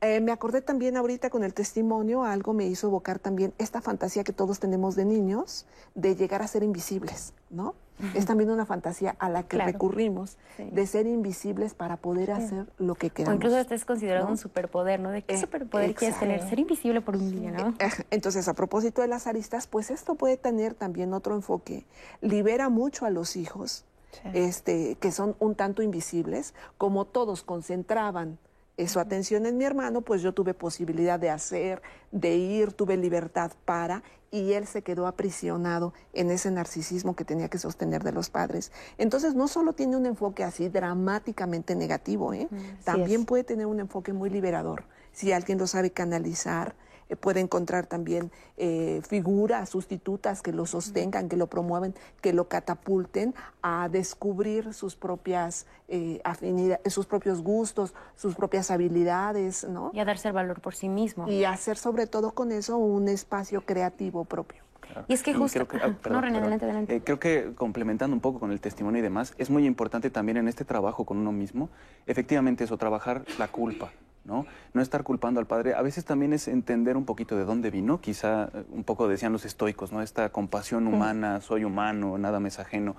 Speaker 5: Eh, me acordé también ahorita con el testimonio, algo me hizo evocar también esta fantasía que todos tenemos de niños, de llegar a ser invisibles, ¿no? Es también una fantasía a la que recurrimos, de ser invisibles para poder hacer lo que queramos.
Speaker 2: O incluso este es considerado un superpoder, ¿no? ¿De qué eh, superpoder quieres tener? Ser invisible por un día, ¿no?
Speaker 5: Eh, entonces, a propósito de las aristas, pues esto puede tener también otro enfoque. Libera mucho a los hijos, este, que son un tanto invisibles, como todos concentraban su atención en mi hermano, pues yo tuve posibilidad de hacer, de ir, tuve libertad para, y él se quedó aprisionado en ese narcisismo que tenía que sostener de los padres. Entonces, no solo tiene un enfoque así dramáticamente negativo, ¿eh? también puede tener un enfoque muy liberador, si alguien lo sabe canalizar eh, puede encontrar también eh, figuras sustitutas que lo sostengan, que lo promueven, que lo catapulten a descubrir sus propias eh, afinidades, sus propios gustos, sus propias habilidades, ¿no?
Speaker 2: Y a darse el valor por sí mismo.
Speaker 5: Y hacer sobre todo con eso un espacio creativo propio.
Speaker 2: Y es que justo... Creo que, no, René, adelante, adelante.
Speaker 4: creo que complementando un poco con el testimonio y demás, es muy importante también en este trabajo con uno mismo, efectivamente eso, trabajar la culpa, ¿no? estar culpando al padre. A veces también es entender un poquito de dónde vino, quizá eh, un poco decían los estoicos, ¿no? Esta compasión humana, soy humano, nada me es ajeno.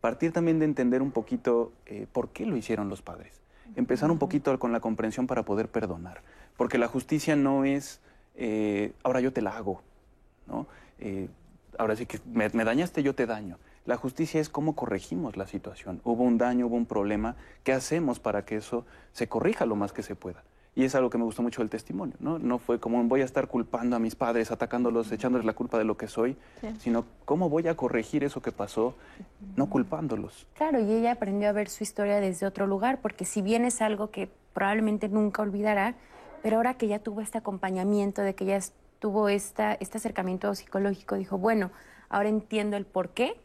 Speaker 4: Partir también de entender un poquito eh, por qué lo hicieron los padres. Empezar un poquito con la comprensión para poder perdonar. Porque la justicia no es, eh, ahora yo te la hago, ¿no? ahora sí que me, me dañaste, yo te daño. La justicia es cómo corregimos la situación. Hubo un daño, hubo un problema. ¿Qué hacemos para que eso se corrija lo más que se pueda? Y es algo que me gustó mucho del testimonio, ¿no? No fue como voy a estar culpando a mis padres, atacándolos, echándoles la culpa de lo que soy, sino cómo voy a corregir eso que pasó, no culpándolos.
Speaker 2: Claro, y ella aprendió a ver su historia desde otro lugar, porque si bien es algo que probablemente nunca olvidará, pero ahora que ya tuvo este acompañamiento, de que ya tuvo esta, este acercamiento psicológico, dijo, bueno, ahora entiendo el por qué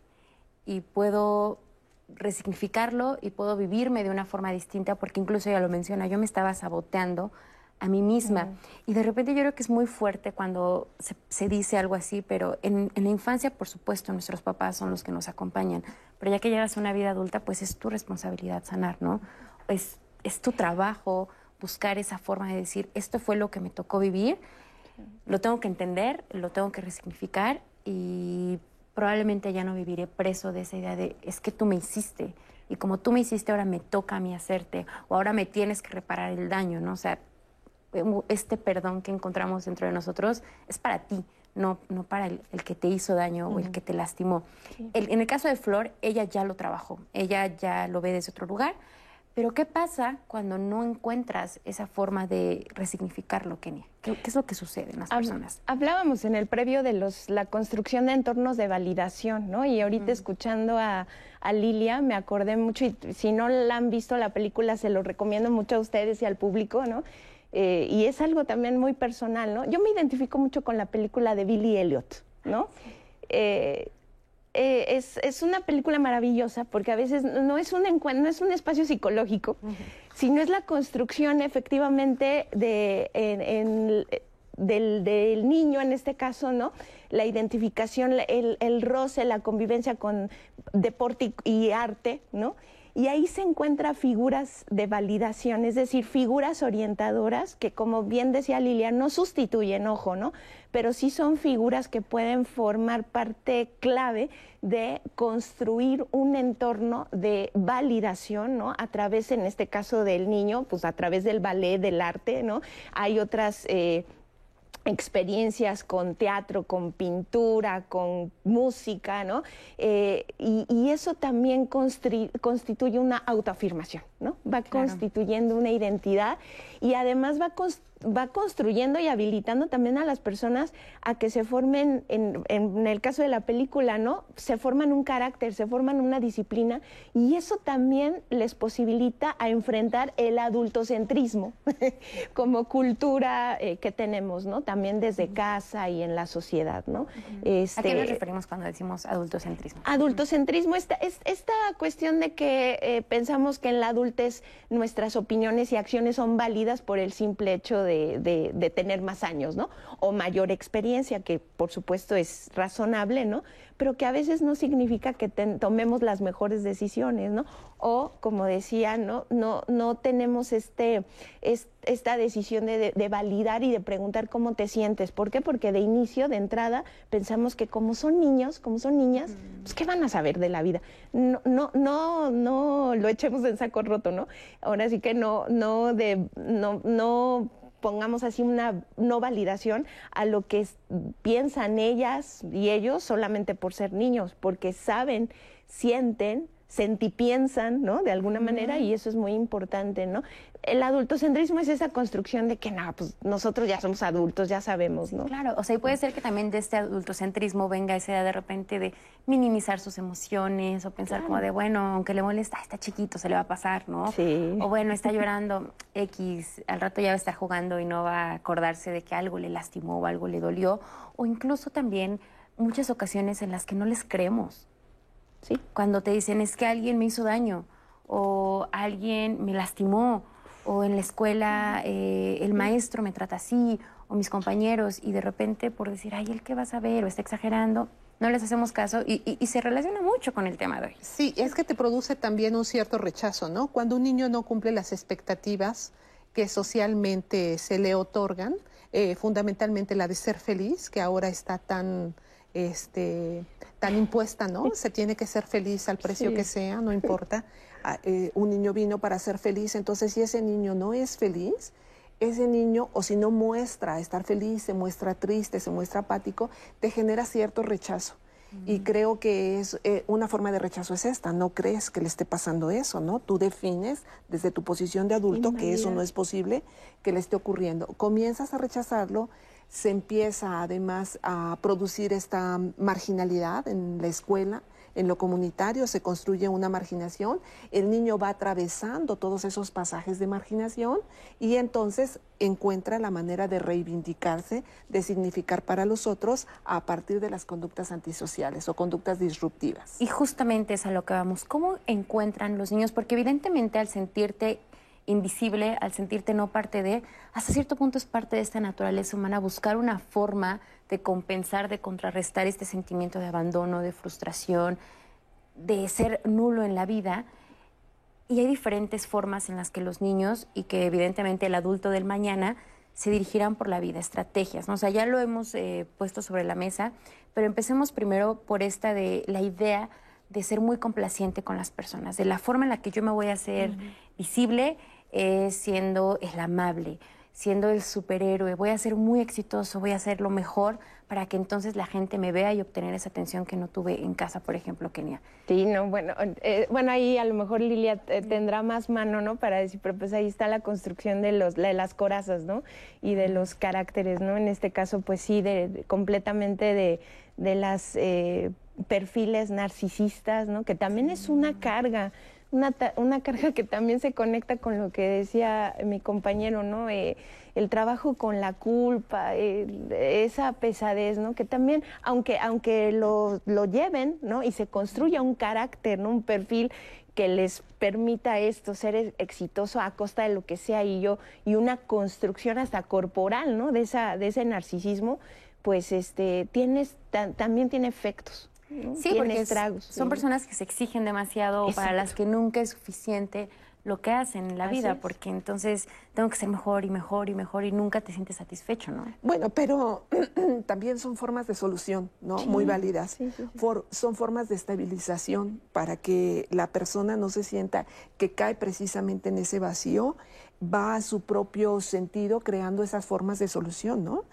Speaker 2: y puedo resignificarlo y puedo vivirme de una forma distinta, porque incluso ella lo menciona, yo me estaba saboteando a mí misma. Y de repente yo creo que es muy fuerte cuando se, dice algo así, pero en, la infancia, por supuesto, nuestros papás son los que nos acompañan, pero ya que llegas a una vida adulta, pues es tu responsabilidad sanar, ¿no? Es, es tu trabajo buscar esa forma de decir, esto fue lo que me tocó vivir, lo tengo que entender, lo tengo que resignificar y probablemente ya no viviré preso de esa idea de es que tú me hiciste y como tú me hiciste ahora me toca a mí hacerte o ahora me tienes que reparar el daño, ¿no? O sea, este perdón que encontramos dentro de nosotros es para ti, no, no para el, que te hizo daño o el que te lastimó. en el caso de Flor, ella ya lo trabajó, ella ya lo ve desde otro lugar, pero ¿qué pasa cuando no encuentras esa forma de resignificarlo, Kenia? ¿Qué, es lo que sucede en las personas?
Speaker 6: Hablábamos en el previo de los, la construcción de entornos de validación, ¿no? Y ahorita escuchando a, Lilia me acordé mucho, y si no la han visto la película, se lo recomiendo mucho a ustedes y al público, ¿no? Eh, y es algo también muy personal, ¿no? Yo me identifico mucho con la película de Billy Elliot, ¿no? Eh, eh, es, una película maravillosa porque a veces no es un no es un espacio psicológico, sino es la construcción efectivamente de, del, niño en este caso, ¿no? La identificación, el, el roce, la convivencia con deporte y arte, ¿no? Y ahí se encuentra figuras de validación, es decir, figuras orientadoras que, como bien decía Lilia, no sustituyen, ojo, ¿no? Pero sí son figuras que pueden formar parte clave de construir un entorno de validación, ¿no? A través, en este caso del niño, pues a través del ballet, del arte, ¿no? Hay otras... Eh, experiencias con teatro, con pintura, con música, ¿no? Eh, y, eso también constituye una autoafirmación, ¿no? Va constituyendo una identidad y además va va construyendo y habilitando también a las personas a que se formen, en, en, el caso de la película, ¿no? Se forman un carácter, se forman una disciplina y eso también les posibilita a enfrentar el adultocentrismo como cultura eh, que tenemos, ¿no? También desde casa y en la sociedad, ¿no?
Speaker 2: este, ¿A qué nos referimos cuando decimos adultocentrismo?
Speaker 6: Adultocentrismo, esta, esta cuestión de que eh, pensamos que en la adultez nuestras opiniones y acciones son válidas por el simple hecho de, tener más años, ¿no? O mayor experiencia, que por supuesto es razonable, ¿no? Pero que a veces no significa que tomemos las mejores decisiones, ¿no? O, como decía, ¿no? No, no tenemos este, esta decisión de, validar y de preguntar cómo te sientes. ¿Por qué? Porque de inicio, de entrada, pensamos que como son niños, como son niñas, pues ¿qué van a saber de la vida? No, no, no, no lo echemos en saco roto, ¿no? Ahora sí que no, no de, no, no pongamos así una no validación a lo que piensan ellas y ellos solamente por ser niños, porque saben, sienten, sentipiensan, ¿no? De alguna manera, y eso es muy importante, ¿no? El adultocentrismo es esa construcción de que, no, pues nosotros ya somos adultos, ya sabemos, ¿no?
Speaker 2: Claro, o sea, y puede ser que también de este adultocentrismo venga esa idea de repente de minimizar sus emociones o pensar como de, bueno, aunque le molesta, está chiquito, se le va a pasar, ¿no?
Speaker 6: Sí.
Speaker 2: O bueno, está llorando X, al rato ya va a estar jugando y no va a acordarse de que algo le lastimó o algo le dolió, o incluso también muchas ocasiones en las que no les creemos. ¿Sí? Cuando te dicen es que alguien me hizo daño o alguien me lastimó o en la escuela eh, el maestro me trata así o mis compañeros y de repente por decir, ay, ¿el qué va a saber o está exagerando? No les hacemos caso y, y, se relaciona mucho con el tema de hoy.
Speaker 5: Sí, es que te produce también un cierto rechazo, ¿no? Cuando un niño no cumple las expectativas que socialmente se le otorgan, eh, fundamentalmente la de ser feliz, que ahora está tan este, tan impuesta, ¿no? Se tiene que ser feliz al precio que sea, no importa. Ah, eh, un niño vino para ser feliz, entonces si ese niño no es feliz, ese niño, o si no muestra estar feliz, se muestra triste, se muestra apático, te genera cierto rechazo. Y creo que es eh, una forma de rechazo es esta, no crees que le esté pasando eso, ¿no? Tú defines desde tu posición de adulto que eso no es posible que le esté ocurriendo. Comienzas a rechazarlo, se empieza además a producir esta marginalidad en la escuela, en lo comunitario se construye una marginación, el niño va atravesando todos esos pasajes de marginación y entonces encuentra la manera de reivindicarse, de significar para los otros a partir de las conductas antisociales o conductas disruptivas.
Speaker 2: Y justamente es a lo que vamos, ¿cómo encuentran los niños? Porque evidentemente al sentirte invisible, al sentirte no parte de, hasta cierto punto es parte de esta naturaleza humana buscar una forma de compensar, de contrarrestar este sentimiento de abandono, de frustración, de ser nulo en la vida. Y hay diferentes formas en las que los niños y que evidentemente el adulto del mañana se dirigirán por la vida, estrategias. ¿no? O sea, ya lo hemos eh, puesto sobre la mesa, pero empecemos primero por esta de la idea de ser muy complaciente con las personas, de la forma en la que yo me voy a hacer visible es siendo el amable, siendo el superhéroe, voy a ser muy exitoso, voy a hacer lo mejor para que entonces la gente me vea y obtener esa atención que no tuve en casa, por ejemplo, Kenia.
Speaker 6: Sí, no, bueno, eh, bueno, ahí a lo mejor Lilia eh, tendrá más mano, ¿no? Para decir, pero pues ahí está la construcción de, los, de las corazas, ¿no? Y de los caracteres, ¿no? En este caso, pues sí, de, completamente de, de las eh, perfiles narcisistas, ¿no? Que también es una carga una, una, carga que también se conecta con lo que decía mi compañero, ¿no? Eh, el trabajo con la culpa, esa pesadez, ¿no? Que también, aunque, aunque lo, lo, lleven, ¿no? Y se construya un carácter, ¿no? Un perfil que les permita esto, ser exitoso a costa de lo que sea y yo, y una construcción hasta corporal, ¿no? De, esa, de ese narcisismo, pues este, tienes, también tiene efectos.
Speaker 2: Sí, porque son personas que se exigen demasiado, para las que nunca es suficiente lo que hacen en la vida, porque entonces tengo que ser mejor y mejor y mejor y nunca te sientes satisfecho, ¿no?
Speaker 5: Bueno, pero también son formas de solución, ¿no? Muy válidas. son formas de estabilización para que la persona no se sienta que cae precisamente en ese vacío, va a su propio sentido creando esas formas de solución, ¿no?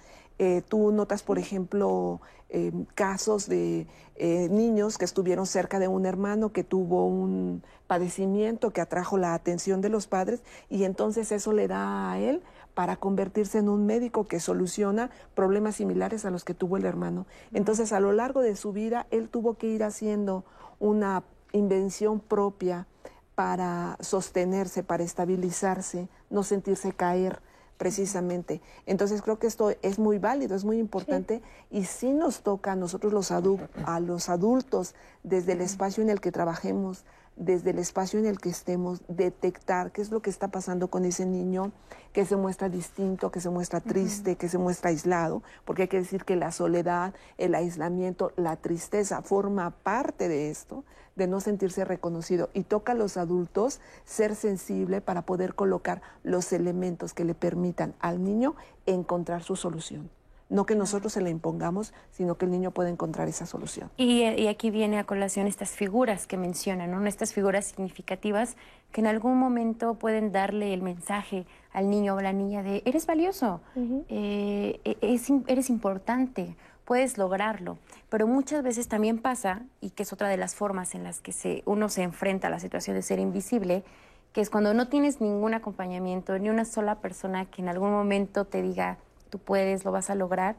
Speaker 5: Eh, tú notas, por ejemplo, em, casos de eh, niños que estuvieron cerca de un hermano que tuvo un padecimiento que atrajo la atención de los padres y entonces eso le da a él para convertirse en un médico que soluciona problemas similares a los que tuvo el hermano. Entonces, a lo largo de su vida, él tuvo que ir haciendo una invención propia para sostenerse, para estabilizarse, no sentirse caer precisamente. Entonces creo que esto es muy válido, es muy importante y sí nos toca a nosotros los a los adultos desde el espacio en el que trabajemos, desde el espacio en el que estemos, detectar qué es lo que está pasando con ese niño que se muestra distinto, que se muestra triste, que se muestra aislado, porque hay que decir que la soledad, el aislamiento, la tristeza forma parte de esto, de no sentirse reconocido. Y toca a los adultos ser sensible para poder colocar los elementos que le permitan al niño encontrar su solución. No que nosotros se la impongamos, sino que el niño pueda encontrar esa solución.
Speaker 2: Y, aquí viene a colación estas figuras que mencionan, ¿no? estas figuras significativas que en algún momento pueden darle el mensaje al niño o la niña de eres valioso, eh, e, eres importante, puedes lograrlo. Pero muchas veces también pasa, y que es otra de las formas en las que se, uno se enfrenta a la situación de ser invisible, que es cuando no tienes ningún acompañamiento, ni una sola persona que en algún momento te diga, tú puedes, lo vas a lograr,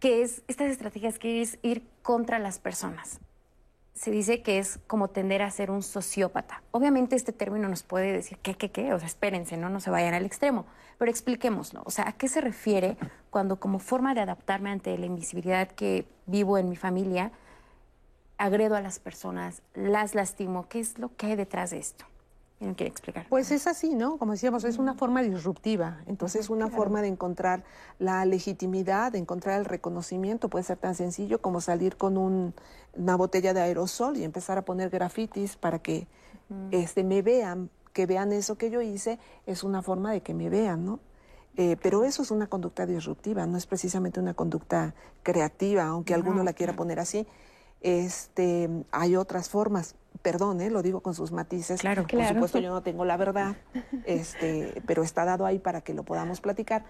Speaker 2: que es estas estrategias que es ir contra las personas. Se dice que es como tender a ser un sociópata. Obviamente este término nos puede decir, ¿qué, qué, qué? O sea, espérense, no, no se vayan al extremo. Pero expliquémoslo. O sea, ¿a qué se refiere cuando como forma de adaptarme ante la invisibilidad que vivo en mi familia, agredo a las personas, las lastimo? ¿Qué es lo que hay detrás de esto? ¿Quién quiere explicar?
Speaker 5: Pues es así, ¿no? Como decíamos, es una forma disruptiva. Entonces, es una forma de encontrar la legitimidad, de encontrar el reconocimiento. Puede ser tan sencillo como salir con una botella de aerosol y empezar a poner grafitis para que este, me vean, que vean eso que yo hice. Es una forma de que me vean, ¿no? Eh, pero eso es una conducta disruptiva, no es precisamente una conducta creativa, aunque alguno la quiera poner así. Este, hay otras formas perdón, ¿eh? lo digo con sus matices.
Speaker 2: Claro,
Speaker 5: Por supuesto, yo no tengo la verdad, este, pero está dado ahí para que lo podamos platicar.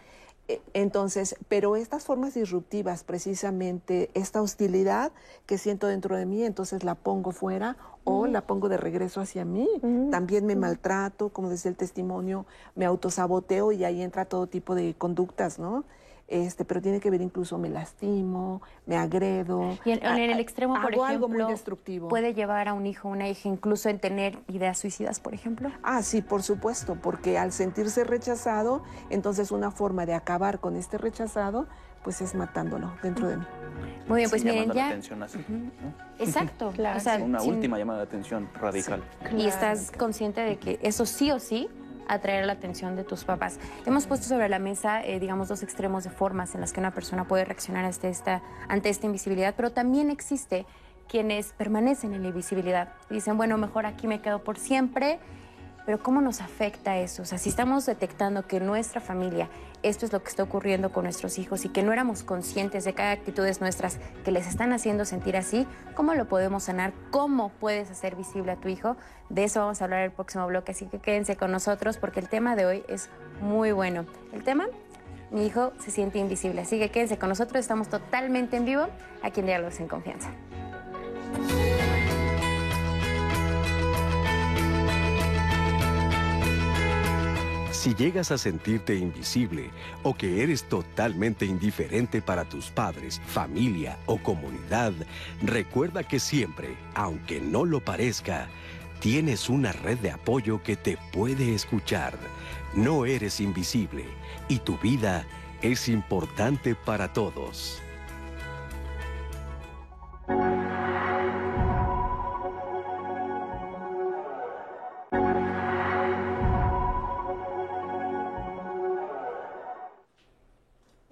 Speaker 5: E, entonces, pero estas formas disruptivas, precisamente, esta hostilidad que siento dentro de mí, entonces la pongo fuera o la pongo de regreso hacia mí. También me maltrato, como decía el testimonio, me autosaboteo y ahí entra todo tipo de conductas, ¿no? Este, pero tiene que ver incluso me lastimo, me agredo.
Speaker 2: Y en, el extremo, por ejemplo,
Speaker 5: algo muy destructivo.
Speaker 2: puede llevar a un hijo o una hija incluso en tener ideas suicidas, por ejemplo.
Speaker 5: Ah, sí, por supuesto, porque al sentirse rechazado, entonces una forma de acabar con este rechazado, pues es matándolo dentro de mí.
Speaker 2: Muy bien, pues miren ya.
Speaker 4: La atención así,
Speaker 2: Exacto,
Speaker 4: claro. O sea, una última llamada de atención radical.
Speaker 2: Y estás consciente de que eso sí o sí atraer la atención de tus papás. Hemos puesto sobre la mesa, eh, digamos, dos extremos de formas en las que una persona puede reaccionar ante esta, ante esta invisibilidad, pero también existe quienes permanecen en la invisibilidad. Dicen, bueno, mejor aquí me quedo por siempre pero ¿cómo nos afecta eso? O sea, si estamos detectando que nuestra familia, esto es lo que está ocurriendo con nuestros hijos y que no éramos conscientes de cada actitudes nuestras que les están haciendo sentir así, ¿cómo lo podemos sanar? ¿Cómo puedes hacer visible a tu hijo? De eso vamos a hablar el próximo bloque, así que quédense con nosotros porque el tema de hoy es muy bueno. El tema, mi hijo se siente invisible, así que quédense con nosotros, estamos totalmente en vivo aquí en Diálogos en Confianza.
Speaker 1: Si llegas a sentirte invisible o que eres totalmente indiferente para tus padres, familia o comunidad, recuerda que siempre, aunque no lo parezca, tienes una red de apoyo que te puede escuchar. No eres invisible y tu vida es importante para todos.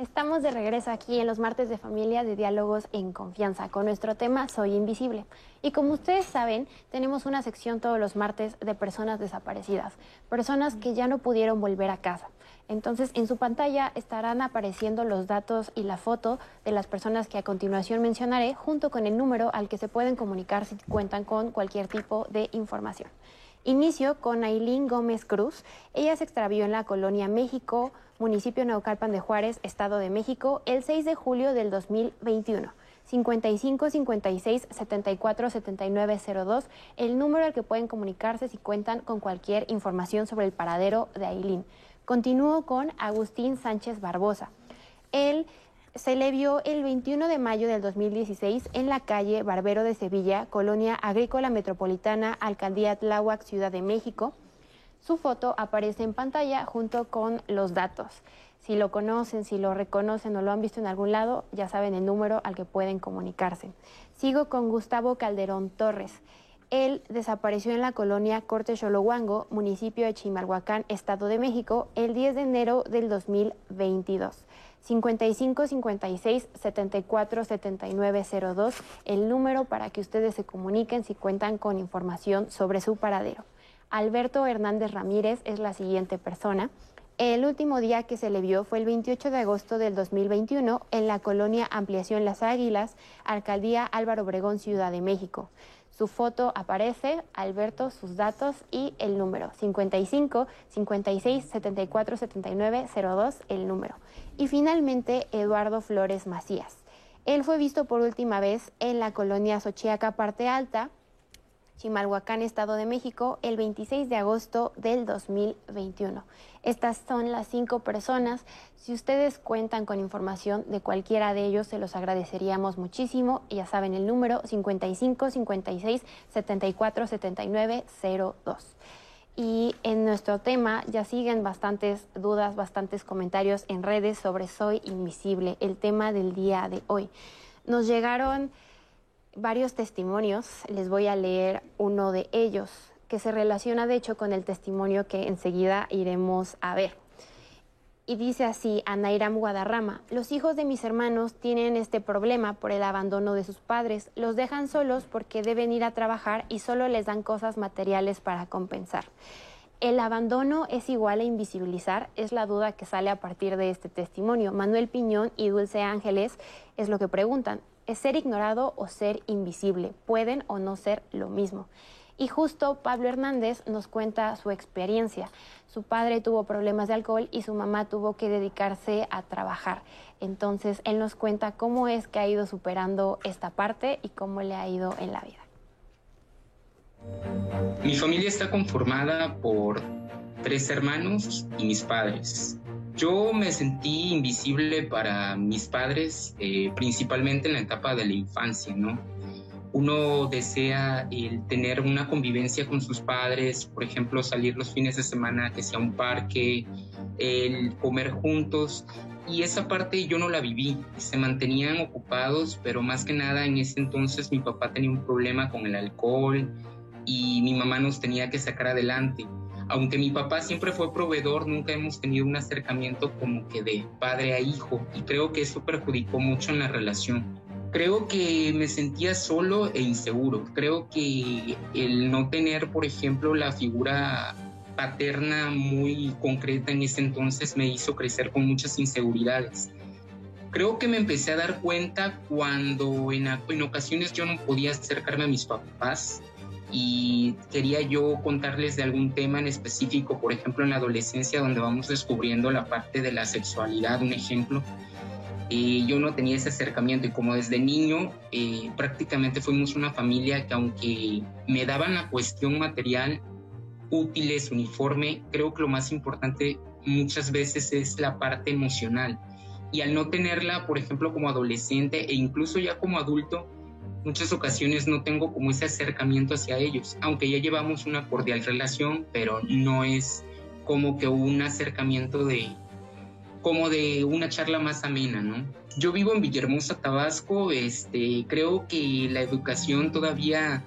Speaker 3: Estamos de regreso aquí en los martes de familia de diálogos en confianza con nuestro tema Soy Invisible. Y como ustedes saben, tenemos una sección todos los martes de personas desaparecidas, personas que ya no pudieron volver a casa. Entonces, en su pantalla estarán apareciendo los datos y la foto de las personas que a continuación mencionaré, junto con el número al que se pueden comunicar si cuentan con cualquier tipo de información. Inicio con Aileen Gómez Cruz. Ella se extravió en la colonia México, municipio Naucalpan de Juárez, Estado de México, el 6 de julio del 2021. 55 56 74 79 02, el número al que pueden comunicarse si cuentan con cualquier información sobre el paradero de Aileen. Continúo con Agustín Sánchez Barbosa. Él se le vio el 21 de mayo del 2016 en la calle Barbero de Sevilla, Colonia Agrícola Metropolitana, Alcaldía Tláhuac, Ciudad de México. Su foto aparece en pantalla junto con los datos. Si lo conocen, si lo reconocen o lo han visto en algún lado, ya saben el número al que pueden comunicarse. Sigo con Gustavo Calderón Torres. Él desapareció en la colonia Corte Xolohuango, municipio de Chimalhuacán, Estado de México, el 10 de enero del 2022. 55 56 74 79 02, el número para que ustedes se comuniquen si cuentan con información sobre su paradero. Alberto Hernández Ramírez es la siguiente persona. El último día que se le vio fue el 28 de agosto del 2021 en la colonia Ampliación Las Águilas, Alcaldía Álvaro Obregón, Ciudad de México. Su foto aparece, Alberto, sus datos y el número 55 56 74 79 02, el número. Y finalmente, Eduardo Flores Macías. Él fue visto por última vez en la colonia Xochiaca, parte alta, Chimalhuacán, Estado de México, el 26 de agosto del 2021. Estas son las cinco personas. Si ustedes cuentan con información de cualquiera de ellos, se los agradeceríamos muchísimo. Ya saben el número 55 56 74 79 02. Y en nuestro tema ya siguen bastantes dudas, bastantes comentarios en redes sobre Soy Invisible, el tema del día de hoy. Nos llegaron varios testimonios, les voy a leer uno de ellos, que se relaciona de hecho con el testimonio que enseguida iremos a ver. Y dice así Anairam Guadarrama, los hijos de mis hermanos tienen este problema por el abandono de sus padres, los dejan solos porque deben ir a trabajar y solo les dan cosas materiales para compensar. ¿El abandono es igual a invisibilizar? Es la duda que sale a partir de este testimonio. Manuel Piñón y Dulce Ángeles es lo que preguntan es ser ignorado o ser invisible. Pueden o no ser lo mismo. Y justo Pablo Hernández nos cuenta su experiencia. Su padre tuvo problemas de alcohol y su mamá tuvo que dedicarse a trabajar. Entonces, él nos cuenta cómo es que ha ido superando esta parte y cómo le ha ido en la vida.
Speaker 9: Mi familia está conformada por tres hermanos y mis padres. Yo me sentí invisible para mis padres, eh, principalmente en la etapa de la infancia, ¿no? Uno desea tener una convivencia con sus padres, por ejemplo, salir los fines de semana, que sea un parque, el comer juntos, y esa parte yo no la viví. Se mantenían ocupados, pero más que nada en ese entonces mi papá tenía un problema con el alcohol y mi mamá nos tenía que sacar adelante aunque mi papá siempre fue proveedor, nunca hemos tenido un acercamiento como que de padre a hijo y creo que eso perjudicó mucho en la relación. Creo que me sentía solo e inseguro. Creo que el no tener, por ejemplo, la figura paterna muy concreta en ese entonces me hizo crecer con muchas inseguridades. Creo que me empecé a dar cuenta cuando en, ocasiones yo no podía acercarme a mis papás y quería yo contarles de algún tema en específico, por ejemplo en la adolescencia donde vamos descubriendo la parte de la sexualidad, un ejemplo. y yo no tenía ese acercamiento y como desde niño eh, prácticamente fuimos una familia que aunque me daban la cuestión material, útiles, uniforme, creo que lo más importante muchas veces es la parte emocional. Y al no tenerla, por ejemplo, como adolescente e incluso ya como adulto, muchas ocasiones no tengo como ese acercamiento hacia ellos, aunque ya llevamos una cordial relación, pero no es como que un acercamiento de como de una charla más amena, ¿no? Yo vivo en Villahermosa, Tabasco, este, creo que la educación todavía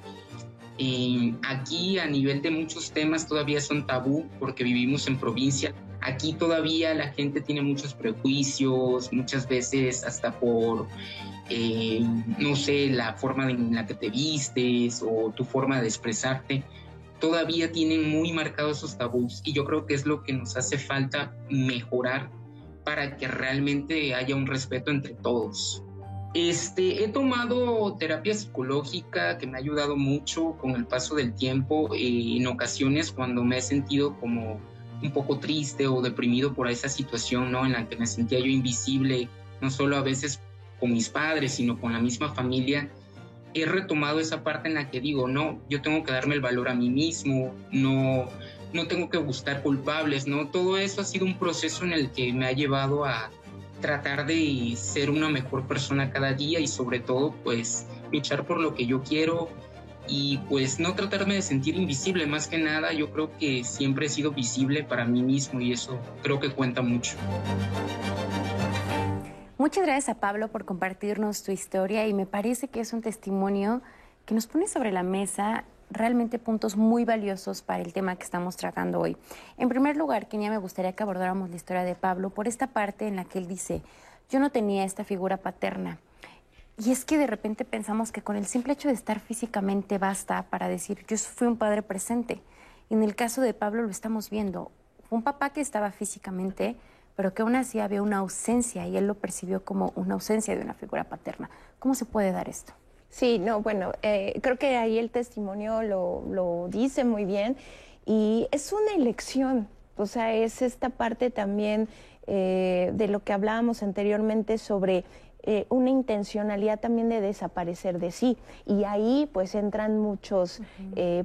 Speaker 9: eh, aquí a nivel de muchos temas todavía son tabú porque vivimos en provincia. Aquí todavía la gente tiene muchos prejuicios, muchas veces hasta por eh, no sé, la forma en la que te vistes o tu forma de expresarte, todavía tienen muy marcados esos tabús y yo creo que es lo que nos hace falta mejorar para que realmente haya un respeto entre todos. Este, he tomado terapia psicológica que me ha ayudado mucho con el paso del tiempo eh, en ocasiones cuando me he sentido como un poco triste o deprimido por esa situación, ¿no? En la que me sentía yo invisible, no solo a veces con mis padres, sino con la misma familia, he retomado esa parte en la que digo, no, yo tengo que darme el valor a mí mismo, no, no tengo que buscar culpables, ¿no? Todo eso ha sido un proceso en el que me ha llevado a tratar de ser una mejor persona cada día y sobre todo pues luchar por lo que yo quiero y pues no tratarme de sentir invisible más que nada yo creo que siempre he sido visible para mí mismo y eso creo que cuenta mucho.
Speaker 2: Muchas gracias a Pablo por compartirnos tu historia y me parece que es un testimonio que nos pone sobre la mesa realmente puntos muy valiosos para el tema que estamos tratando hoy. En primer lugar, Kenia, me gustaría que abordáramos la historia de Pablo por esta parte en la que él dice, yo no tenía esta figura paterna. Y es que de repente pensamos que con el simple hecho de estar físicamente basta para decir, yo fui un padre presente. Y en el caso de Pablo lo estamos viendo. Un papá que estaba físicamente, pero que aún así había una ausencia y él lo percibió como una ausencia de una figura paterna. ¿Cómo se puede dar esto?
Speaker 6: Sí, no, bueno, eh, creo que ahí el testimonio lo, dice muy bien y es una elección, o sea, es esta parte también eh, de lo que hablábamos anteriormente sobre eh, una intencionalidad también de desaparecer de sí. Y ahí pues entran muchos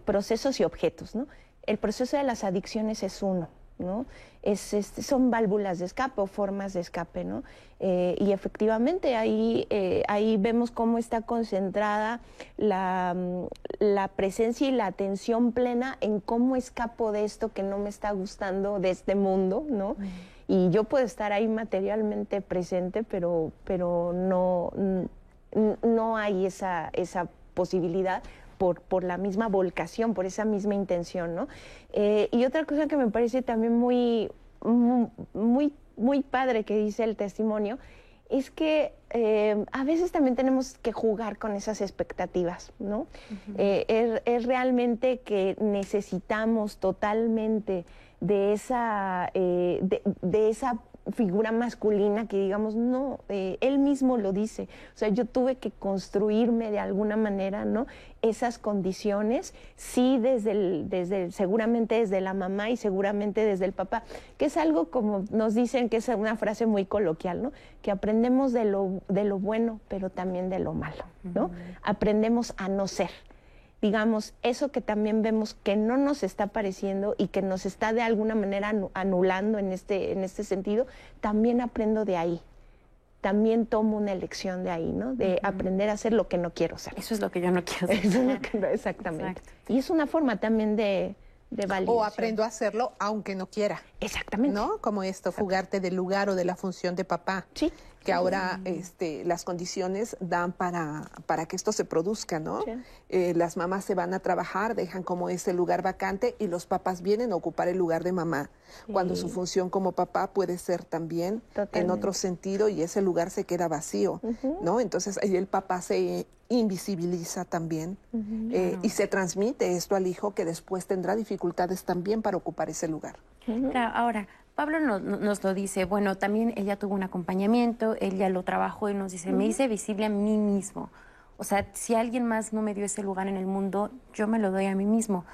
Speaker 6: procesos y objetos, ¿no? El proceso de las adicciones es uno. ¿No? Es, este, son válvulas de escape o formas de escape, ¿no? Eh, y efectivamente ahí, eh, ahí vemos cómo está concentrada la, mm, la, presencia y la atención plena en cómo escapo de esto que no me está gustando de este mundo, ¿no? Y yo puedo estar ahí materialmente presente, pero, pero no, no hay esa, esa posibilidad por, por la misma volcación, por esa misma intención, ¿no? Eh, y otra cosa que me parece también muy, muy, muy padre que dice el testimonio es que eh, a veces también tenemos que jugar con esas expectativas, ¿no? Eh, es, realmente que necesitamos totalmente de esa, de, de esa figura masculina que digamos, no, eh, él mismo lo dice. O sea, yo tuve que construirme de alguna manera, ¿no? Esas condiciones, sí, desde el, desde seguramente desde la mamá y seguramente desde el papá, que es algo como nos dicen que es una frase muy coloquial, ¿no? Que aprendemos de lo, de lo bueno, pero también de lo malo, ¿no? Aprendemos a no ser digamos, eso que también vemos que no nos está pareciendo y que nos está de alguna manera anulando en este, en este sentido, también aprendo de ahí. También tomo una elección de ahí, ¿no? De aprender a hacer lo que no quiero hacer.
Speaker 2: Eso es lo que yo no quiero hacer.
Speaker 6: exactamente. Y es una forma también de, de
Speaker 5: O aprendo a hacerlo aunque no quiera.
Speaker 6: Exactamente.
Speaker 5: ¿No? Como esto, fugarte del lugar o de la función de papá.
Speaker 6: Sí
Speaker 5: que ahora este, las condiciones dan para, para que esto se produzca, ¿no? Eh, las mamás se van a trabajar, dejan como ese lugar vacante y los papás vienen a ocupar el lugar de mamá, cuando su función como papá puede ser también en otro sentido y ese lugar se queda vacío, ¿no? Entonces ahí el papá se invisibiliza también eh, y se transmite esto al hijo que después tendrá dificultades también para ocupar ese lugar.
Speaker 2: ahora, Pablo nos, lo dice, bueno, también ella tuvo un acompañamiento, ella lo trabajó y nos dice, me hice visible a mí mismo. O sea, si alguien más no me dio ese lugar en el mundo, yo me lo doy a mí mismo.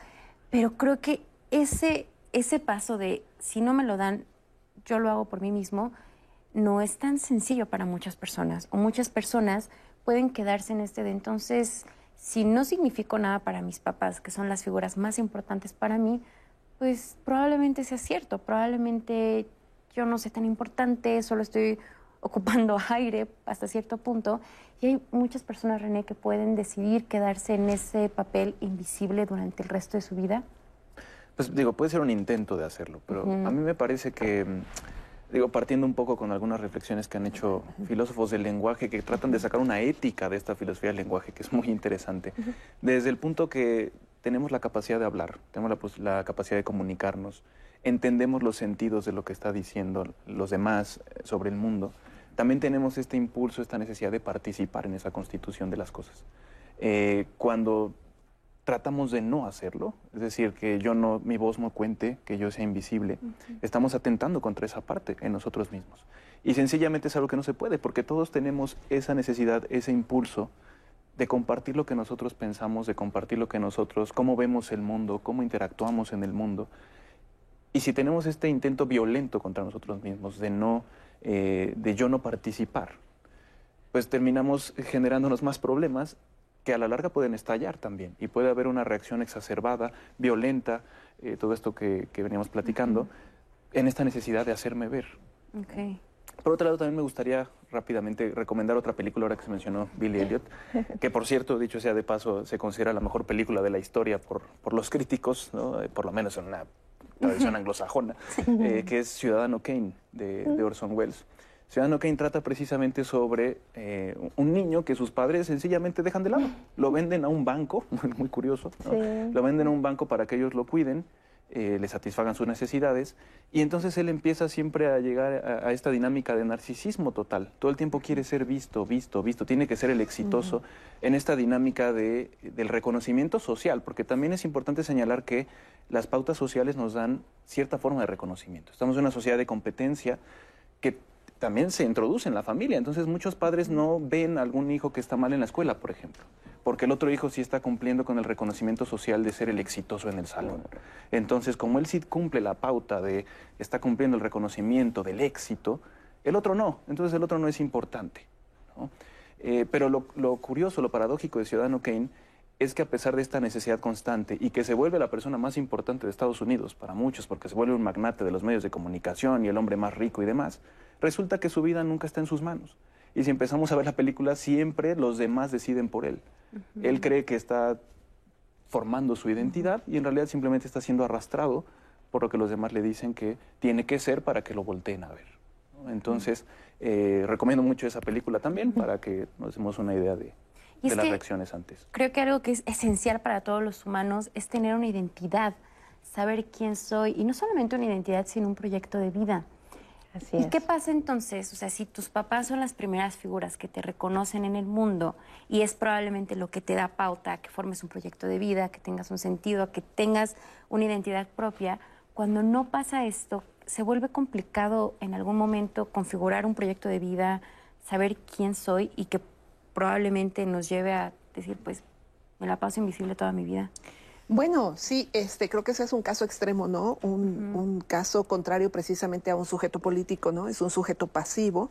Speaker 2: Pero creo que ese, ese paso de, si no me lo dan, yo lo hago por mí mismo, no es tan sencillo para muchas personas. O muchas personas pueden quedarse en este de entonces, si no significó nada para mis papás, que son las figuras más importantes para mí, pues probablemente sea cierto, probablemente yo no sé tan importante, solo estoy ocupando aire hasta cierto punto. Y hay muchas personas, René, que pueden decidir quedarse en ese papel invisible durante el resto de su vida.
Speaker 4: Pues digo, puede ser un intento de hacerlo, pero a mí me parece que, mm, digo, partiendo un poco con algunas reflexiones que han hecho filósofos del lenguaje que tratan de sacar una ética de esta filosofía del lenguaje que es muy interesante, desde el punto que tenemos la capacidad de hablar, tenemos la, capacidad de comunicarnos, entendemos los sentidos de lo que está diciendo los demás eh, sobre el mundo, también tenemos este impulso, esta necesidad de participar en esa constitución de las cosas. Eh, cuando tratamos de no hacerlo, es decir, que yo no, mi voz no cuente, que yo sea invisible, estamos atentando contra esa parte en nosotros mismos. Y sencillamente es algo que no se puede, porque todos tenemos esa necesidad, ese impulso de compartir lo que nosotros pensamos, de compartir lo que nosotros, cómo vemos el mundo, cómo interactuamos en el mundo. Y si tenemos este intento violento contra nosotros mismos, de no, eh, de yo no participar, pues terminamos generándonos más problemas que a la larga pueden estallar también y puede haber una reacción exacerbada, violenta, eh, todo esto que, que veníamos platicando, en esta necesidad de hacerme ver.
Speaker 2: Ok.
Speaker 4: Por otro lado, también me gustaría rápidamente recomendar otra película ahora que se mencionó Billy Elliot, que por cierto, dicho sea de paso, se considera la mejor película de la historia por, por los críticos, ¿no? Eh, por lo menos en una tradición anglosajona, eh, que es Ciudadano Kane de, de Orson Welles. Ciudadano Kane trata precisamente sobre eh, un niño que sus padres sencillamente dejan de lado. Lo venden a un banco, muy, muy curioso, ¿no?
Speaker 6: Sí.
Speaker 4: lo venden a un banco para que ellos lo cuiden, eh, le satisfagan sus necesidades, y entonces él empieza siempre a llegar a, a esta dinámica de narcisismo total. Todo el tiempo quiere ser visto, visto, visto, tiene que ser el exitoso en esta dinámica de, del reconocimiento social, porque también es importante señalar que las pautas sociales nos dan cierta forma de reconocimiento. Estamos en una sociedad de competencia que también se introduce en la familia. Entonces muchos padres no ven a algún hijo que está mal en la escuela, por ejemplo, porque el otro hijo sí está cumpliendo con el reconocimiento social de ser el exitoso en el salón. Entonces, como él sí cumple la pauta de está cumpliendo el reconocimiento del éxito, el otro no. Entonces el otro no es importante. Eh, pero lo, lo curioso, lo paradójico de Ciudadano Kane es que a pesar de esta necesidad constante y que se vuelve la persona más importante de Estados Unidos para muchos, porque se vuelve un magnate de los medios de comunicación y el hombre más rico y demás, resulta que su vida nunca está en sus manos. Y si empezamos a ver la película, siempre los demás deciden por él. Él cree que está formando su identidad y en realidad simplemente está siendo arrastrado por lo que los demás le dicen que tiene que ser para que lo volteen a ver. ¿no? Entonces, eh, recomiendo mucho esa película también para que nos demos una idea de,
Speaker 2: Y
Speaker 4: de las
Speaker 2: que
Speaker 4: reacciones antes.
Speaker 2: Creo que algo que es esencial para todos los humanos es tener una identidad, saber quién soy y no solamente una identidad, sino un proyecto de vida.
Speaker 6: Así
Speaker 2: ¿Y
Speaker 6: es.
Speaker 2: qué pasa entonces? O sea, si tus papás son las primeras figuras que te reconocen en el mundo y es probablemente lo que te da pauta a que formes un proyecto de vida, que tengas un sentido, a que tengas una identidad propia, cuando no pasa esto, se vuelve complicado en algún momento configurar un proyecto de vida, saber quién soy y que probablemente nos lleve a decir, pues, me la paso invisible toda mi vida.
Speaker 5: Bueno, sí, este, creo que ese es un caso extremo, ¿no? Un, un caso contrario precisamente a un sujeto político, ¿no? Es un sujeto pasivo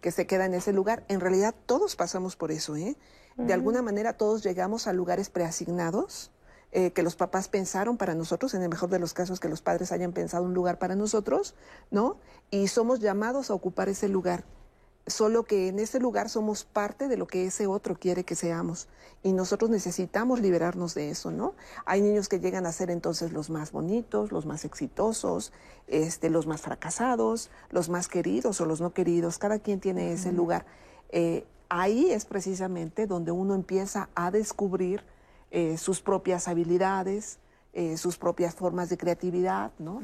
Speaker 5: que se queda en ese lugar. En realidad todos pasamos por eso, ¿eh? De alguna manera todos llegamos a lugares preasignados eh, que los papás pensaron para nosotros, en el mejor de los casos que los padres hayan pensado un lugar para nosotros, ¿no? Y somos llamados a ocupar ese lugar solo que en ese lugar somos parte de lo que ese otro quiere que seamos y nosotros necesitamos liberarnos de eso, ¿no? Hay niños que llegan a ser entonces los más bonitos, los más exitosos, este, los más fracasados, los más queridos o los no queridos, cada quien tiene ese lugar. Eh, ahí es precisamente donde uno empieza a descubrir eh, sus propias habilidades, eh, sus propias formas de creatividad, ¿no?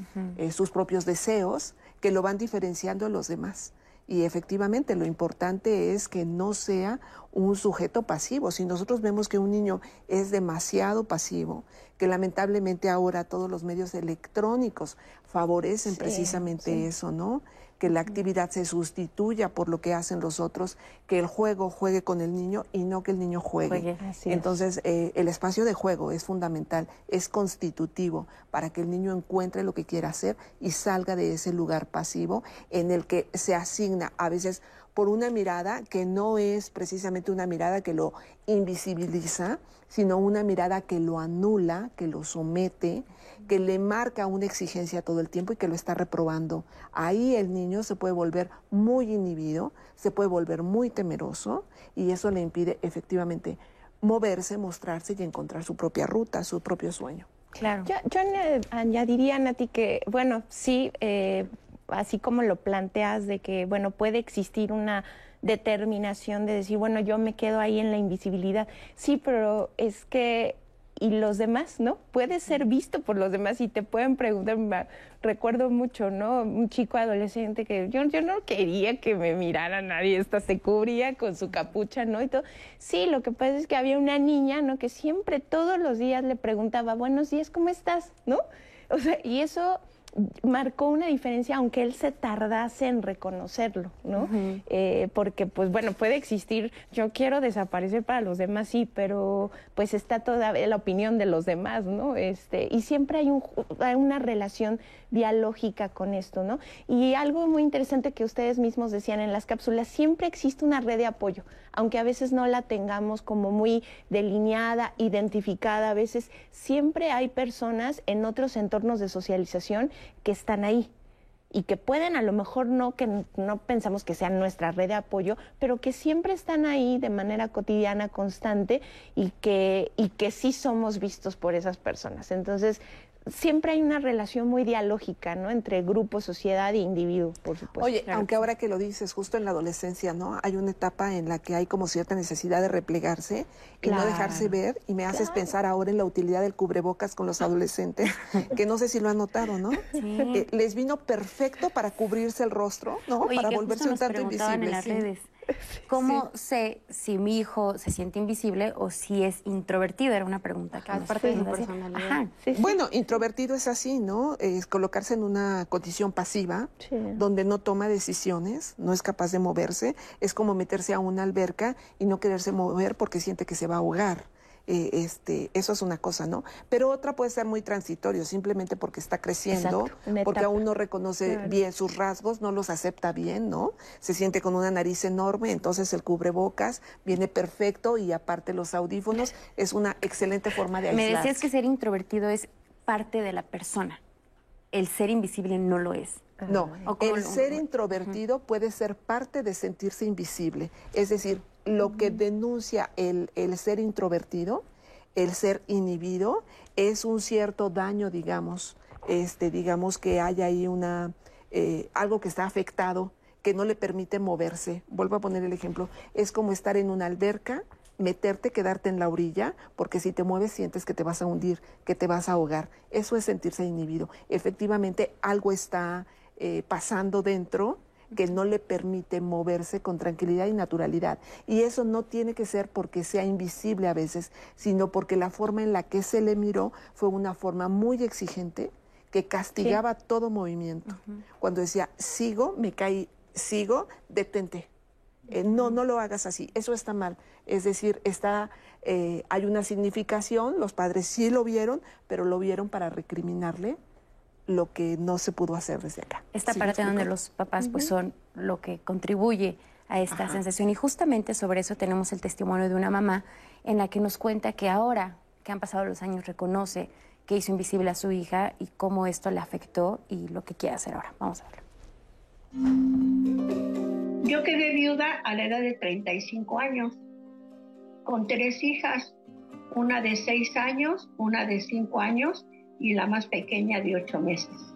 Speaker 5: Sus propios deseos que lo van diferenciando de los demás. Y efectivamente lo importante es que no sea un sujeto pasivo. Si nosotros vemos que un niño es demasiado pasivo, que lamentablemente ahora todos los medios electrónicos favorecen
Speaker 6: Sí,
Speaker 5: precisamente
Speaker 6: sí.
Speaker 5: eso, ¿no? Que la actividad se sustituya por lo que hacen los otros, que el juego juegue con el niño y no que el niño juegue. Entonces, eh, el espacio de juego es fundamental, es constitutivo para que el niño encuentre lo que quiera hacer y salga de ese lugar pasivo en el que se asigna a veces por una mirada que no es precisamente una mirada que lo invisibiliza, sino una mirada que lo anula, que lo somete, que le marca una exigencia todo el tiempo y que lo está reprobando. Ahí el niño se puede volver muy inhibido, se puede volver muy temeroso y eso le impide efectivamente moverse, mostrarse y encontrar su propia ruta, su propio sueño.
Speaker 2: Claro.
Speaker 6: Yo, yo aña- añadiría, Nati, que, bueno, sí, eh, así como lo planteas, de que, bueno, puede existir una determinación de decir, bueno, yo me quedo ahí en la invisibilidad. Sí, pero es que, y los demás, ¿no? Puedes ser visto por los demás y te pueden preguntar. Recuerdo mucho, ¿no? Un chico adolescente que yo, yo no quería que me mirara nadie, esta se cubría con su capucha, ¿no? Y todo. Sí, lo que pasa es que había una niña, ¿no? Que siempre, todos los días le preguntaba, buenos días, ¿cómo estás? ¿No? O sea, y eso marcó una diferencia, aunque él se tardase en reconocerlo, ¿no? Eh, porque, pues bueno, puede existir, yo quiero desaparecer para los demás, sí, pero pues está toda la opinión de los demás, ¿no? Este, y siempre hay, un, hay una relación dialógica con esto, ¿no? Y algo muy interesante que ustedes mismos decían en las cápsulas, siempre existe una red de apoyo, aunque a veces no la tengamos como muy delineada, identificada, a veces siempre hay personas en otros entornos de socialización que están ahí y que pueden a lo mejor no que no pensamos que sean nuestra red de apoyo, pero que siempre están ahí de manera cotidiana, constante y que y que sí somos vistos por esas personas. Entonces, siempre hay una relación muy dialógica, ¿no? Entre grupo, sociedad e individuo, por supuesto.
Speaker 5: Oye, aunque ahora que lo dices, justo en la adolescencia, ¿no? Hay una etapa en la que hay como cierta necesidad de replegarse y no dejarse ver. Y me haces pensar ahora en la utilidad del cubrebocas con los adolescentes, que no sé si lo han notado, ¿no? Eh, les vino perfecto para cubrirse el rostro, ¿no? para volverse un tanto invisibles.
Speaker 2: En las redes. ¿Cómo sé si mi hijo se siente invisible o si es introvertido? Era una pregunta que
Speaker 5: Aparte de su personalidad. bueno, introvertido es así, ¿no? Es colocarse en una condición pasiva, donde no toma decisiones, no es capaz de moverse. Es como meterse a una alberca y no quererse mover porque siente que se va a ahogar. Eh, este, eso es una cosa, ¿no? Pero otra puede ser muy transitorio, simplemente porque está creciendo, porque aún no reconoce bien sus rasgos, no los acepta bien, ¿no? Se siente con una nariz enorme, entonces el cubrebocas viene perfecto y aparte los audífonos es una excelente forma de aislarse.
Speaker 2: Me decías que ser introvertido es parte de la persona. El ser invisible no lo es.
Speaker 5: No, el ser introvertido puede ser parte de sentirse invisible. Es decir, lo que denuncia el, ser introvertido, el ser inhibido, es un cierto daño, digamos, este, digamos que hay ahí una, eh, algo que está afectado, que no le permite moverse. Vuelvo a poner el ejemplo, es como estar en una alberca, meterte, quedarte en la orilla, porque si te mueves sientes que te vas a hundir, que te vas a ahogar. Eso es sentirse inhibido. Efectivamente, algo está eh, pasando dentro que no le permite moverse con tranquilidad y naturalidad. Y eso no tiene que ser porque sea invisible a veces, sino porque la forma en la que se le miró fue una forma muy exigente que castigaba todo movimiento. Cuando decía, sigo, me caí, sigo, detente. Eh, no, no lo hagas así, eso está mal. Es decir, está, eh, hay una significación, los padres sí lo vieron, pero lo vieron para recriminarle lo que no se pudo hacer desde acá.
Speaker 2: Esta parte donde los papás pues son lo que contribuye a esta sensación y justamente sobre eso tenemos el testimonio de una mamá en la que nos cuenta que ahora que han pasado los años reconoce que hizo invisible a su hija y cómo esto le afectó y lo que quiere hacer ahora. Vamos a verlo.
Speaker 10: Yo quedé viuda a la edad de 35 años con tres hijas, una de 6 años, una de 5 años y la más pequeña de ocho meses.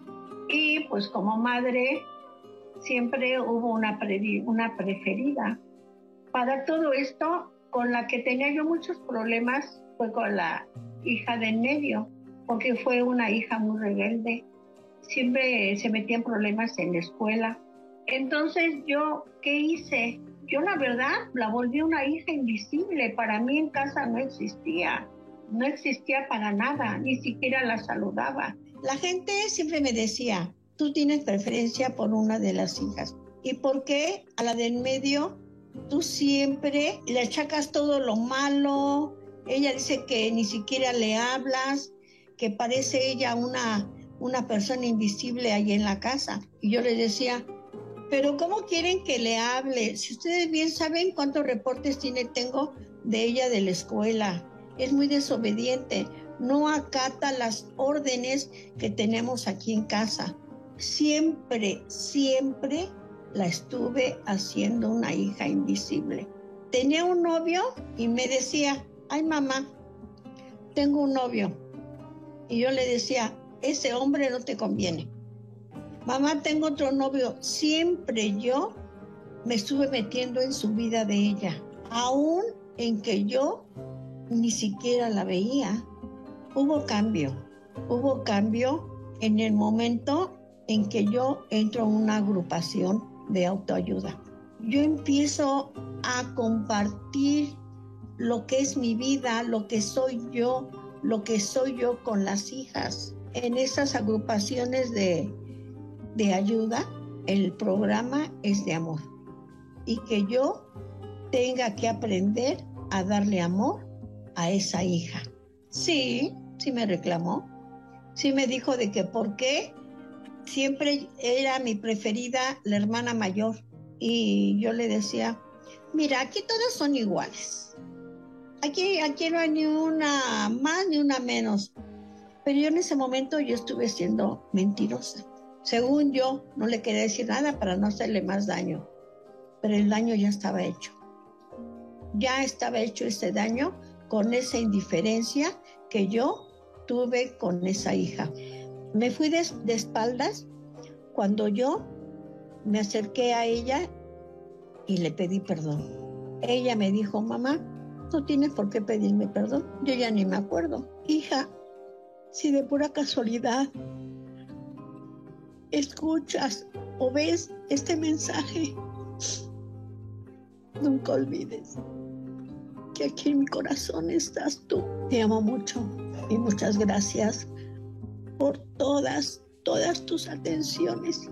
Speaker 10: Y pues como madre siempre hubo una, una preferida. Para todo esto, con la que tenía yo muchos problemas fue con la hija de en medio, porque fue una hija muy rebelde. Siempre se metía en problemas en la escuela. Entonces yo, ¿qué hice? Yo la verdad la volví una hija invisible. Para mí en casa no existía no existía para nada, ni siquiera la saludaba. La gente siempre me decía, tú tienes preferencia por una de las hijas. ¿Y por qué a la de en medio tú siempre le achacas todo lo malo? Ella dice que ni siquiera le hablas, que parece ella una, una persona invisible ahí en la casa. Y yo le decía, pero ¿cómo quieren que le hable? Si ustedes bien saben cuántos reportes tiene, tengo de ella de la escuela es muy desobediente, no acata las órdenes que tenemos aquí en casa. Siempre, siempre la estuve haciendo una hija invisible. Tenía un novio y me decía, ay mamá, tengo un novio. Y yo le decía, ese hombre no te conviene. Mamá, tengo otro novio. Siempre yo me estuve metiendo en su vida de ella, aún en que yo ni siquiera la veía. Hubo cambio, hubo cambio en el momento en que yo entro en una agrupación de autoayuda. Yo empiezo a compartir lo que es mi vida, lo que soy yo, lo que soy yo con las hijas. en estas agrupaciones de, de ayuda, el programa es de amor y que yo tenga que aprender a darle amor a esa hija. Sí, sí me reclamó. Sí me dijo de que por qué siempre era mi preferida la hermana mayor. Y yo le decía, mira, aquí todas son iguales. Aquí, aquí no hay ni una más ni una menos. Pero yo en ese momento yo estuve siendo mentirosa. Según yo, no le quería decir nada para no hacerle más daño. Pero el daño ya estaba hecho. Ya estaba hecho ese daño con esa indiferencia que yo tuve con esa hija. Me fui de, espaldas cuando yo me acerqué a ella y le pedí perdón. Ella me dijo, mamá, no tienes por qué pedirme perdón. Yo ya ni me acuerdo. Hija, si de pura casualidad escuchas o ves este mensaje, nunca olvides que aquí en mi corazón estás tú. Te amo mucho y muchas gracias por todas, todas tus atenciones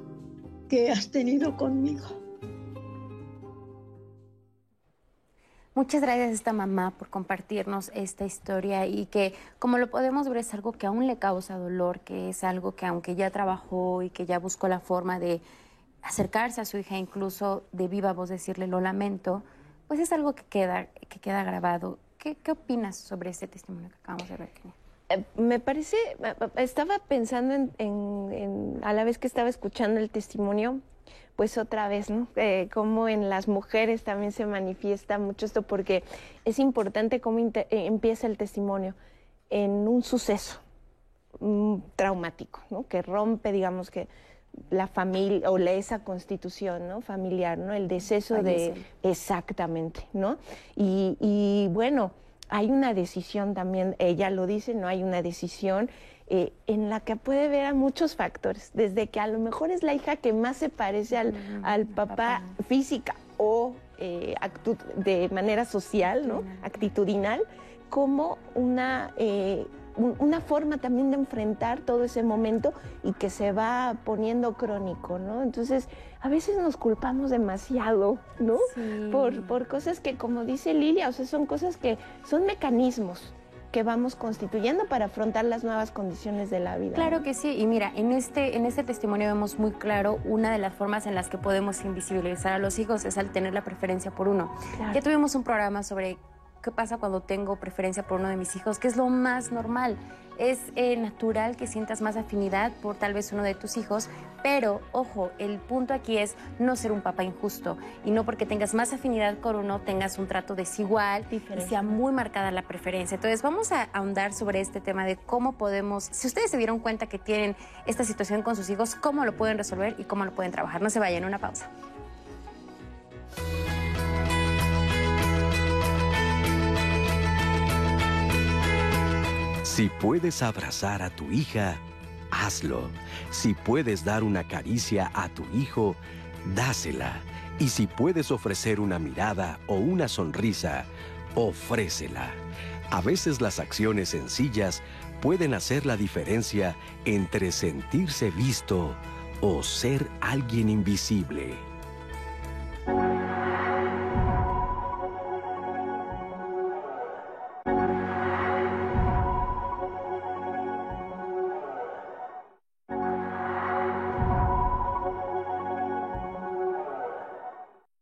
Speaker 10: que has tenido conmigo.
Speaker 2: Muchas gracias a esta mamá por compartirnos esta historia y que como lo podemos ver es algo que aún le causa dolor, que es algo que aunque ya trabajó y que ya buscó la forma de acercarse a su hija, incluso de viva voz decirle lo lamento, pues es algo que queda, que queda grabado. ¿Qué, opinas sobre este testimonio que acabamos de ver,
Speaker 6: eh, me parece, eh, estaba pensando en, a la vez que estaba escuchando el testimonio, pues otra vez, ¿no? Eh, como en las mujeres también se manifiesta mucho esto, porque es importante cómo empieza el testimonio en un suceso mm, traumático, ¿no? Que rompe, digamos que la familia o la, esa constitución ¿no? familiar, ¿no? El deceso de... Exactamente, ¿no? Y, y, bueno, hay una decisión también, ella lo dice, ¿no? Hay una decisión eh, en la que puede ver a muchos factores, desde que a lo mejor es la hija que más se parece al, al papá, física o eh, de manera social, ¿no? Actitudinal, como una... Eh, una forma también de enfrentar todo ese momento y que se va poniendo crónico, ¿no? Entonces, a veces nos culpamos demasiado, ¿no? Por, por cosas que, como dice Lilia, o sea, son cosas que son mecanismos que vamos constituyendo para afrontar las nuevas condiciones de la vida.
Speaker 2: Claro que sí, y mira, en este, en este testimonio vemos muy claro una de las formas en las que podemos invisibilizar a los hijos es al tener la preferencia por uno. Ya tuvimos un programa sobre qué pasa cuando tengo preferencia por uno de mis hijos, que es lo más normal. Es eh, natural que sientas más afinidad por tal vez uno de tus hijos, pero ojo, el punto aquí es no ser un papá injusto y no porque tengas más afinidad con uno tengas un trato desigual y sea muy marcada la preferencia. Entonces vamos a ahondar sobre este tema de cómo podemos, si ustedes se dieron cuenta que tienen esta situación con sus hijos, cómo lo pueden resolver y cómo lo pueden trabajar. No se vayan, una pausa.
Speaker 1: Si puedes abrazar a tu hija, hazlo. Si puedes dar una caricia a tu hijo, dásela. Y si puedes ofrecer una mirada o una sonrisa, ofrécela. A veces las acciones sencillas pueden hacer la diferencia entre sentirse visto o ser alguien invisible.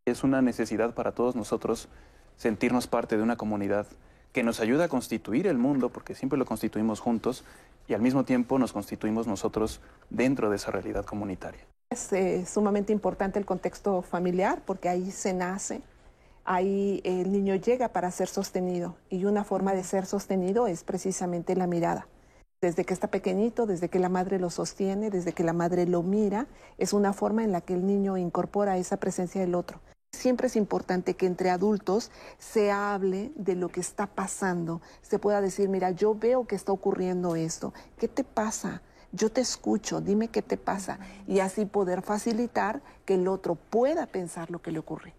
Speaker 4: Es una necesidad para todos nosotros sentirnos parte de una comunidad que nos ayuda a constituir el mundo, porque siempre lo constituimos juntos, y al mismo tiempo nos constituimos nosotros dentro de esa realidad comunitaria.
Speaker 5: Es eh, sumamente importante el contexto familiar, porque ahí se nace, ahí el niño llega para ser sostenido, y una forma de ser sostenido es precisamente la mirada. Desde que está pequeñito, desde que la madre lo sostiene, desde que la madre lo mira, es una forma en la que el niño incorpora esa presencia del otro. Siempre es importante que entre adultos se hable de lo que está pasando, se pueda decir, mira, yo veo que está ocurriendo esto, ¿qué te pasa? Yo te escucho, dime qué te pasa y así poder facilitar que el otro pueda pensar lo que le ocurre.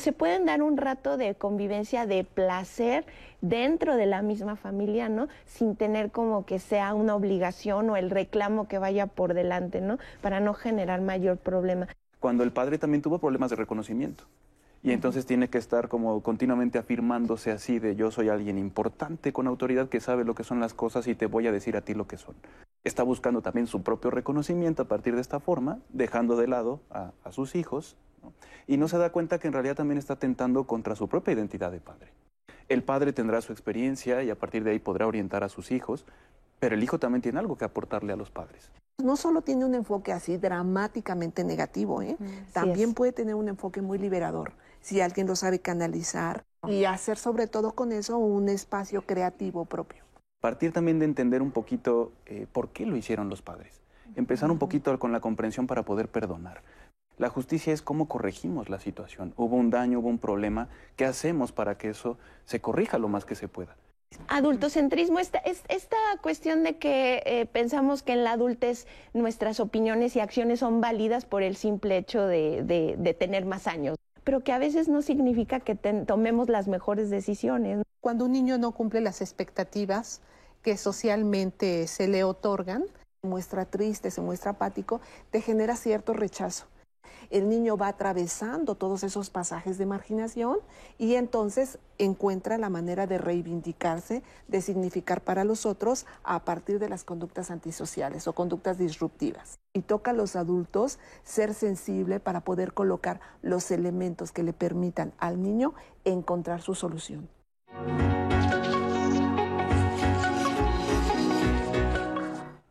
Speaker 6: se pueden dar un rato de convivencia, de placer dentro de la misma familia, ¿no? Sin tener como que sea una obligación o el reclamo que vaya por delante, ¿no? Para no generar mayor problema.
Speaker 4: Cuando el padre también tuvo problemas de reconocimiento. Y entonces tiene que estar como continuamente afirmándose así de yo soy alguien importante con autoridad que sabe lo que son las cosas y te voy a decir a ti lo que son. Está buscando también su propio reconocimiento a partir de esta forma, dejando de lado a, sus hijos, y no se da cuenta que en realidad también está tentando contra su propia identidad de padre. El padre tendrá su experiencia y a partir de ahí podrá orientar a sus hijos, pero el hijo también tiene algo que aportarle a los padres.
Speaker 5: No solo tiene un enfoque así dramáticamente negativo, ¿eh? también puede tener un enfoque muy liberador si alguien lo sabe canalizar y hacer sobre todo con eso un espacio creativo propio.
Speaker 4: Partir también de entender un poquito eh, por qué lo hicieron los padres. Empezar un poquito con la comprensión para poder perdonar. La justicia es cómo corregimos la situación. Hubo un daño, hubo un problema. ¿Qué hacemos para que eso se corrija lo más que se pueda?
Speaker 6: Adultocentrismo, esta, esta cuestión de que eh, pensamos que en la adultez nuestras opiniones y acciones son válidas por el simple hecho de tener más años pero que a veces no significa que tomemos las mejores decisiones.
Speaker 5: Cuando un niño no cumple las expectativas que socialmente se le otorgan, se muestra triste, se muestra apático, te genera cierto rechazo el niño va atravesando todos esos pasajes de marginación y entonces encuentra la manera de reivindicarse, de significar para los otros a partir de las conductas antisociales o conductas disruptivas. Y toca a los adultos ser sensible para poder colocar los elementos que le permitan al niño encontrar su solución.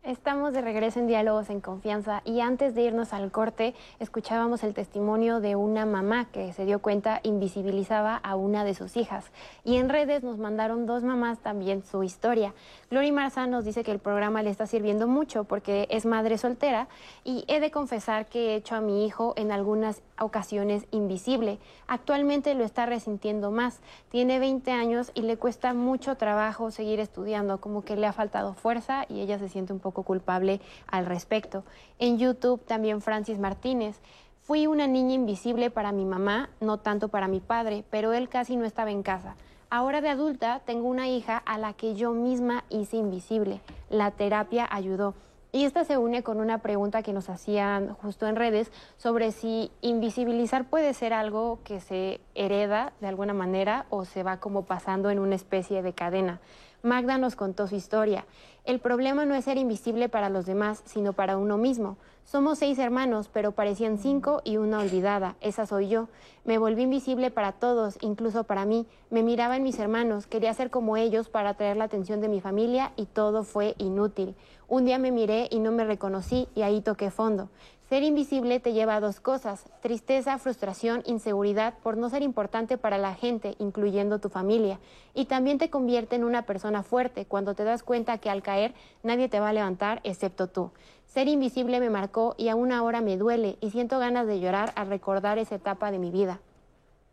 Speaker 3: Estamos de regreso en Diálogos en Confianza y antes de irnos al corte escuchábamos el testimonio de una mamá que se dio cuenta invisibilizaba a una de sus hijas y en redes nos mandaron dos mamás también su historia. Gloria Marza nos dice que el programa le está sirviendo mucho porque es madre soltera y he de confesar que he hecho a mi hijo en algunas ocasiones invisible. Actualmente lo está resintiendo más. Tiene 20 años y le cuesta mucho trabajo seguir estudiando, como que le ha faltado fuerza y ella se siente un poco culpable al respecto. En YouTube también Francis Martínez. Fui una niña invisible para mi mamá, no tanto para mi padre, pero él casi no estaba en casa. Ahora de adulta tengo una hija a la que yo misma hice invisible. La terapia ayudó. Y esta se une con una pregunta que nos hacían justo en redes sobre si invisibilizar puede ser algo que se hereda de alguna manera o se va como pasando en una especie de cadena. Magda nos contó su historia. El problema no es ser invisible para los demás, sino para uno mismo. Somos seis hermanos, pero parecían cinco y una olvidada. Esa soy yo. Me volví invisible para todos, incluso para mí. Me miraba en mis hermanos, quería ser como ellos para atraer la atención de mi familia y todo fue inútil. Un día me miré y no me reconocí y ahí toqué fondo. Ser invisible te lleva a dos cosas, tristeza, frustración, inseguridad por no ser importante para la gente, incluyendo tu familia. Y también te convierte en una persona fuerte cuando te das cuenta que al caer nadie te va a levantar excepto tú. Ser invisible me marcó y aún ahora me duele y siento ganas de llorar al recordar esa etapa de mi vida.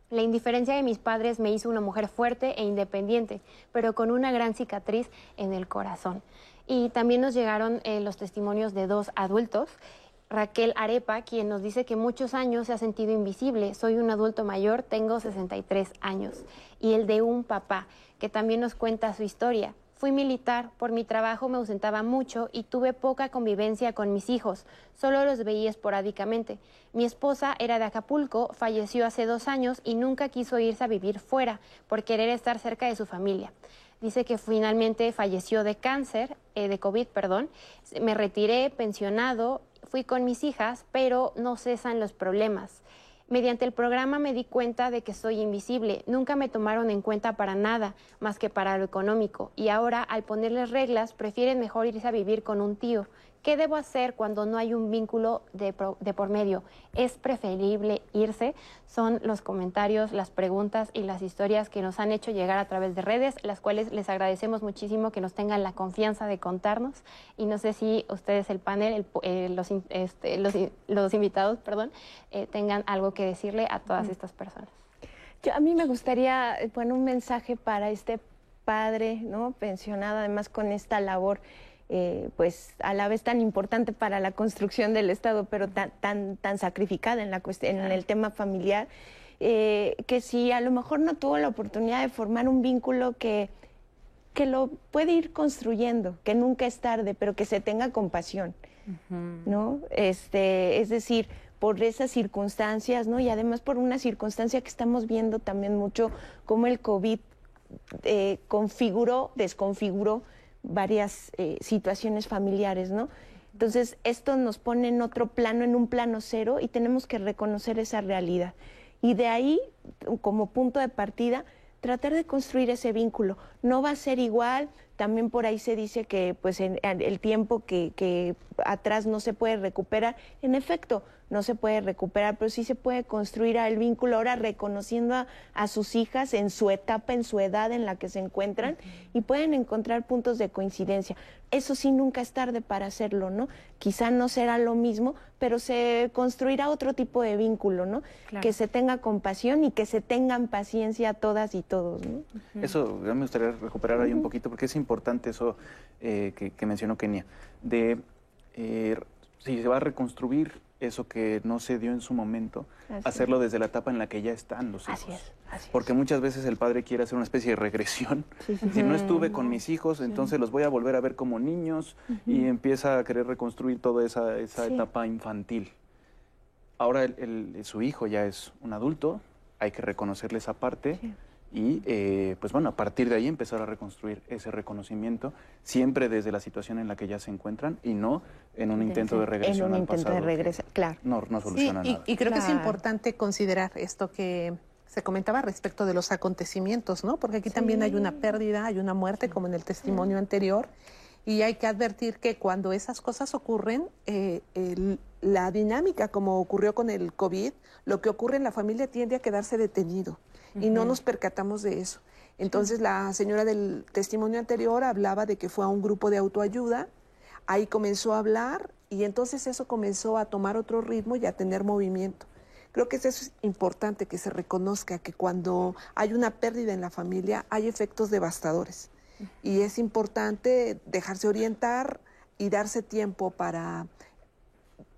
Speaker 3: La indiferencia de mis padres me hizo una mujer fuerte e independiente, pero con una gran cicatriz en el corazón. Y también nos llegaron eh, los testimonios de dos adultos Raquel Arepa, quien nos dice que muchos años se ha sentido invisible. Soy un adulto mayor, tengo 63 años. Y el de un papá, que también nos cuenta su historia. Fui militar, por mi trabajo me ausentaba mucho y tuve poca convivencia con mis hijos, solo los veía esporádicamente. Mi esposa era de Acapulco, falleció hace dos años y nunca quiso irse a vivir fuera por querer estar cerca de su familia. Dice que finalmente falleció de cáncer, eh, de COVID, perdón. Me retiré pensionado fui con mis hijas, pero no cesan los problemas. Mediante el programa me di cuenta de que soy invisible. Nunca me tomaron en cuenta para nada más que para lo económico. Y ahora, al ponerles reglas, prefieren mejor irse a vivir con un tío. ¿Qué debo hacer cuando no hay un vínculo de, por medio? ¿Es preferible irse? Son los comentarios, las preguntas y las historias que nos han hecho llegar a través de redes, las cuales les agradecemos muchísimo que nos tengan la confianza de contarnos. Y no sé si ustedes, el panel, eh, los, este, los, invitados, perdón, eh, tengan algo que decirle a todas estas personas.
Speaker 6: Yo, a mí me gustaría poner un mensaje para este padre, ¿no? Pensionado, además con esta labor eh, pues a la vez tan importante para la construcción del Estado, pero tan, tan, tan sacrificada en, la en el tema familiar. eh, que si a lo mejor no tuvo la oportunidad de formar un vínculo que, que lo puede ir construyendo, que nunca es tarde, pero que se tenga compasión, ¿no? Este, es decir, por esas circunstancias, ¿no? Y además por una circunstancia que estamos viendo también mucho, como el COVID eh, configuró, desconfiguró varias eh, situaciones familiares, ¿no? Entonces, esto nos pone en otro plano, en un plano cero, y tenemos que reconocer esa realidad. Y de ahí, como punto de partida, tratar de construir ese vínculo. No va a ser igual, también por ahí se dice que pues en, el tiempo que, que, atrás no se puede recuperar. En efecto, no se puede recuperar, pero sí se puede construir el vínculo ahora reconociendo a, sus hijas en su etapa, en su edad en la que se encuentran y pueden encontrar puntos de coincidencia. Eso sí, nunca es tarde para hacerlo, ¿no? Quizá no será lo mismo, pero se construirá otro tipo de vínculo, ¿no? Que se tenga compasión y que se tengan paciencia todas y todos, ¿no?
Speaker 4: Eso me gustaría recuperar ahí un poquito porque es importante eso eh, que, mencionó Kenia, de eh, si se va a reconstruir eso que no se dio en su momento, hacerlo desde la etapa en la que ya están los hijos. Así es, Porque muchas veces el padre quiere hacer una especie de regresión. Si no estuve con mis hijos, entonces los voy a volver a ver como niños y empieza a querer reconstruir toda esa, esa etapa infantil. Ahora su hijo ya es un adulto, hay que reconocerle esa parte y eh, pues bueno, a partir de ahí empezar a reconstruir ese reconocimiento, siempre desde la situación en la que ya se encuentran y no en un intento de regresión
Speaker 6: En un
Speaker 4: intento
Speaker 6: de regresar, claro.
Speaker 4: No, no soluciona
Speaker 5: y,
Speaker 4: nada.
Speaker 5: Y, creo que es importante considerar esto que se comentaba respecto de los acontecimientos, ¿no? Porque aquí también hay una pérdida, hay una muerte, como en el testimonio anterior, y hay que advertir que cuando esas cosas ocurren, eh, la dinámica, como ocurrió con el COVID, lo que ocurre en la familia tiende a quedarse detenido y no nos percatamos de eso. Entonces la señora del testimonio anterior hablaba de que fue a un grupo de autoayuda, ahí comenzó a hablar y entonces eso comenzó a tomar otro ritmo y a tener movimiento. Creo que eso es importante que se reconozca que cuando hay una pérdida en la familia hay efectos devastadores y es importante dejarse orientar y darse tiempo para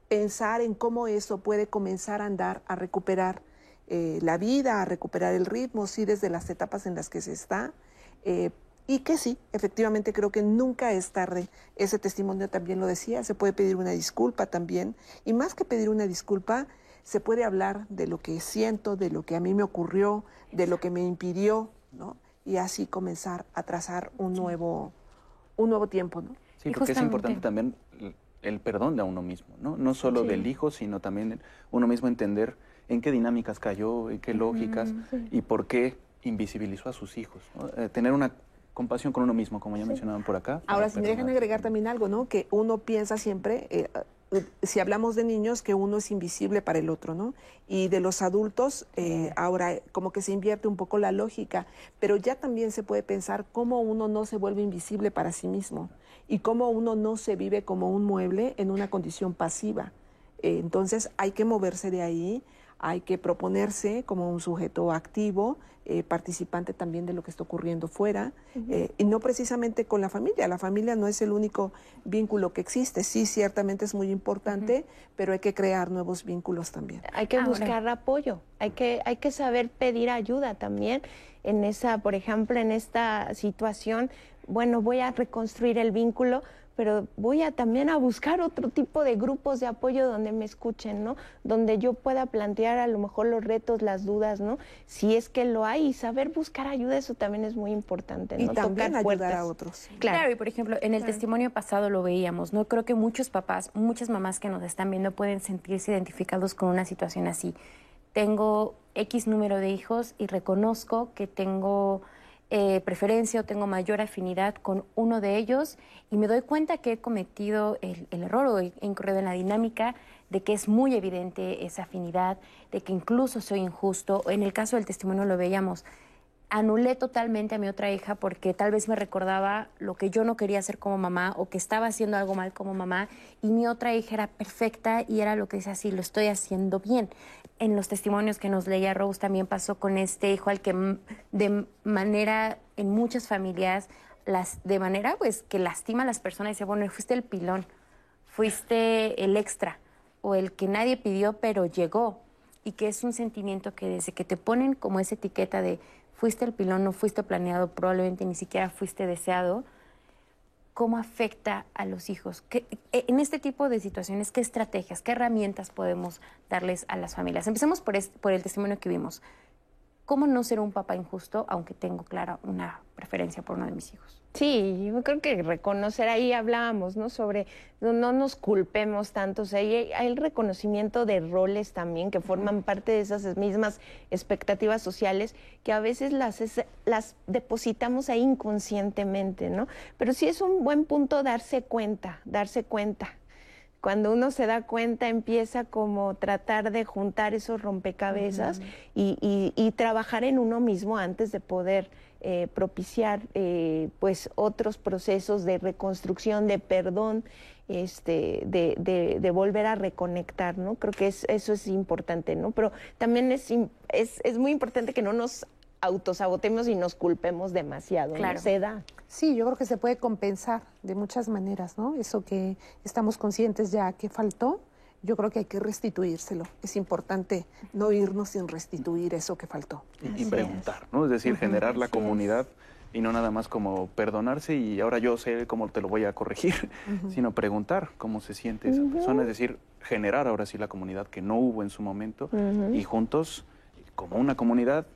Speaker 5: pensar en cómo eso puede comenzar a andar, a recuperar eh, la vida, a recuperar el ritmo, sí, desde las etapas en las que se está. Eh, y que sí, efectivamente creo que nunca es tarde. Ese testimonio también lo decía, se puede pedir una disculpa también. Y más que pedir una disculpa, se puede hablar de lo que siento, de lo que a mí me ocurrió, de lo que me impidió, ¿no? Y así comenzar a trazar un nuevo, un nuevo tiempo, ¿no?
Speaker 4: Sí, porque es importante también el perdón de a uno mismo, ¿no? No solo del hijo, sino también uno mismo entender en qué dinámicas cayó, en qué lógicas y por qué invisibilizó a sus hijos. Eh, tener una compasión con uno mismo, como ya mencionaban por acá.
Speaker 5: Ahora, si me dejan agregar también algo, ¿no? Que uno piensa siempre, eh, si hablamos de niños, que uno es invisible para el otro, ¿no? Y de los adultos, ahora como que se invierte un poco la lógica, pero ya también se puede pensar cómo uno no se vuelve invisible para sí mismo y cómo uno no se vive como un mueble en una condición pasiva. entonces hay que moverse de ahí hay que proponerse como un sujeto activo, eh, participante también de lo que está ocurriendo fuera, eh, y no precisamente con la familia. La familia no es el único vínculo que existe. Sí, ciertamente es muy importante, pero hay que crear nuevos vínculos también.
Speaker 6: Hay que buscar apoyo, hay que, hay que saber pedir ayuda también en esa, por ejemplo, en esta situación. Bueno, voy a reconstruir el vínculo, pero voy a también a buscar otro tipo de grupos de apoyo donde me escuchen, ¿no? Donde yo pueda plantear a lo mejor los retos, las dudas, ¿no? Si es que lo hay y saber buscar ayuda, eso también es muy importante,
Speaker 5: ¿no? Y también ayudar a otros.
Speaker 2: Claro. y por ejemplo, en el testimonio pasado lo veíamos, ¿no? Creo que muchos papás, muchas mamás que nos están viendo pueden sentirse identificados con una situación así. Tengo X número de hijos y reconozco que tengo eh, preferencia o tengo mayor afinidad con uno de ellos y me doy cuenta que he cometido el, error o he incurrido en la dinámica de que es muy evidente esa afinidad, de que incluso soy injusto. En el caso del testimonio lo veíamos, anulé totalmente a mi otra hija porque tal vez me recordaba lo que yo no quería hacer como mamá o que estaba haciendo algo mal como mamá y mi otra hija era perfecta y era lo que decía así, lo estoy haciendo bien en los testimonios que nos leía Rose también pasó con este hijo al que de manera, en muchas familias, las, de manera pues que lastima a las personas dice, bueno, fuiste el pilón, fuiste el extra o el que nadie pidió pero llegó. y que es un sentimiento que desde que te ponen como esa etiqueta de fuiste el pilón, no fuiste planeado, probablemente ni siquiera fuiste deseado, ¿cómo afecta a los hijos? ¿Qué, e, en este tipo de situaciones, ¿qué estrategias, qué herramientas podemos darles a las familias? Empecemos por, por el testimonio que vimos. ¿Cómo no ser un papá injusto, aunque tengo clara una preferencia por uno de mis hijos?
Speaker 6: Sí, yo creo que reconocer, ahí hablábamos, ¿no? Sobre no, nos culpemos tanto, o sea, hay, el reconocimiento de roles también que forman parte de esas mismas expectativas sociales que a veces las, las depositamos ahí inconscientemente, ¿no? Pero sí es un buen punto darse cuenta, darse cuenta. Cuando uno se da cuenta empieza como tratar de juntar esos rompecabezas y, y trabajar en uno mismo antes de poder eh, propiciar eh, pues otros procesos de reconstrucción, de perdón, este, de, de, volver a reconectar, ¿no? Creo que eso es importante, ¿no? Pero también es, es, es muy importante que no nos autosabotemos y nos culpemos demasiado, claro. Se da.
Speaker 5: Sí, yo creo que se puede compensar de muchas maneras, ¿no? Eso que estamos conscientes ya que faltó, yo creo que hay que restituírselo. Es importante no irnos sin restituir eso que faltó.
Speaker 4: Y, preguntar, ¿no? Es decir, generar la comunidad y no nada más como perdonarse y ahora yo sé cómo te lo voy a corregir, sino preguntar cómo se siente esa persona, es decir, generar ahora sí la comunidad que no hubo en su momento y juntos, como una comunidad,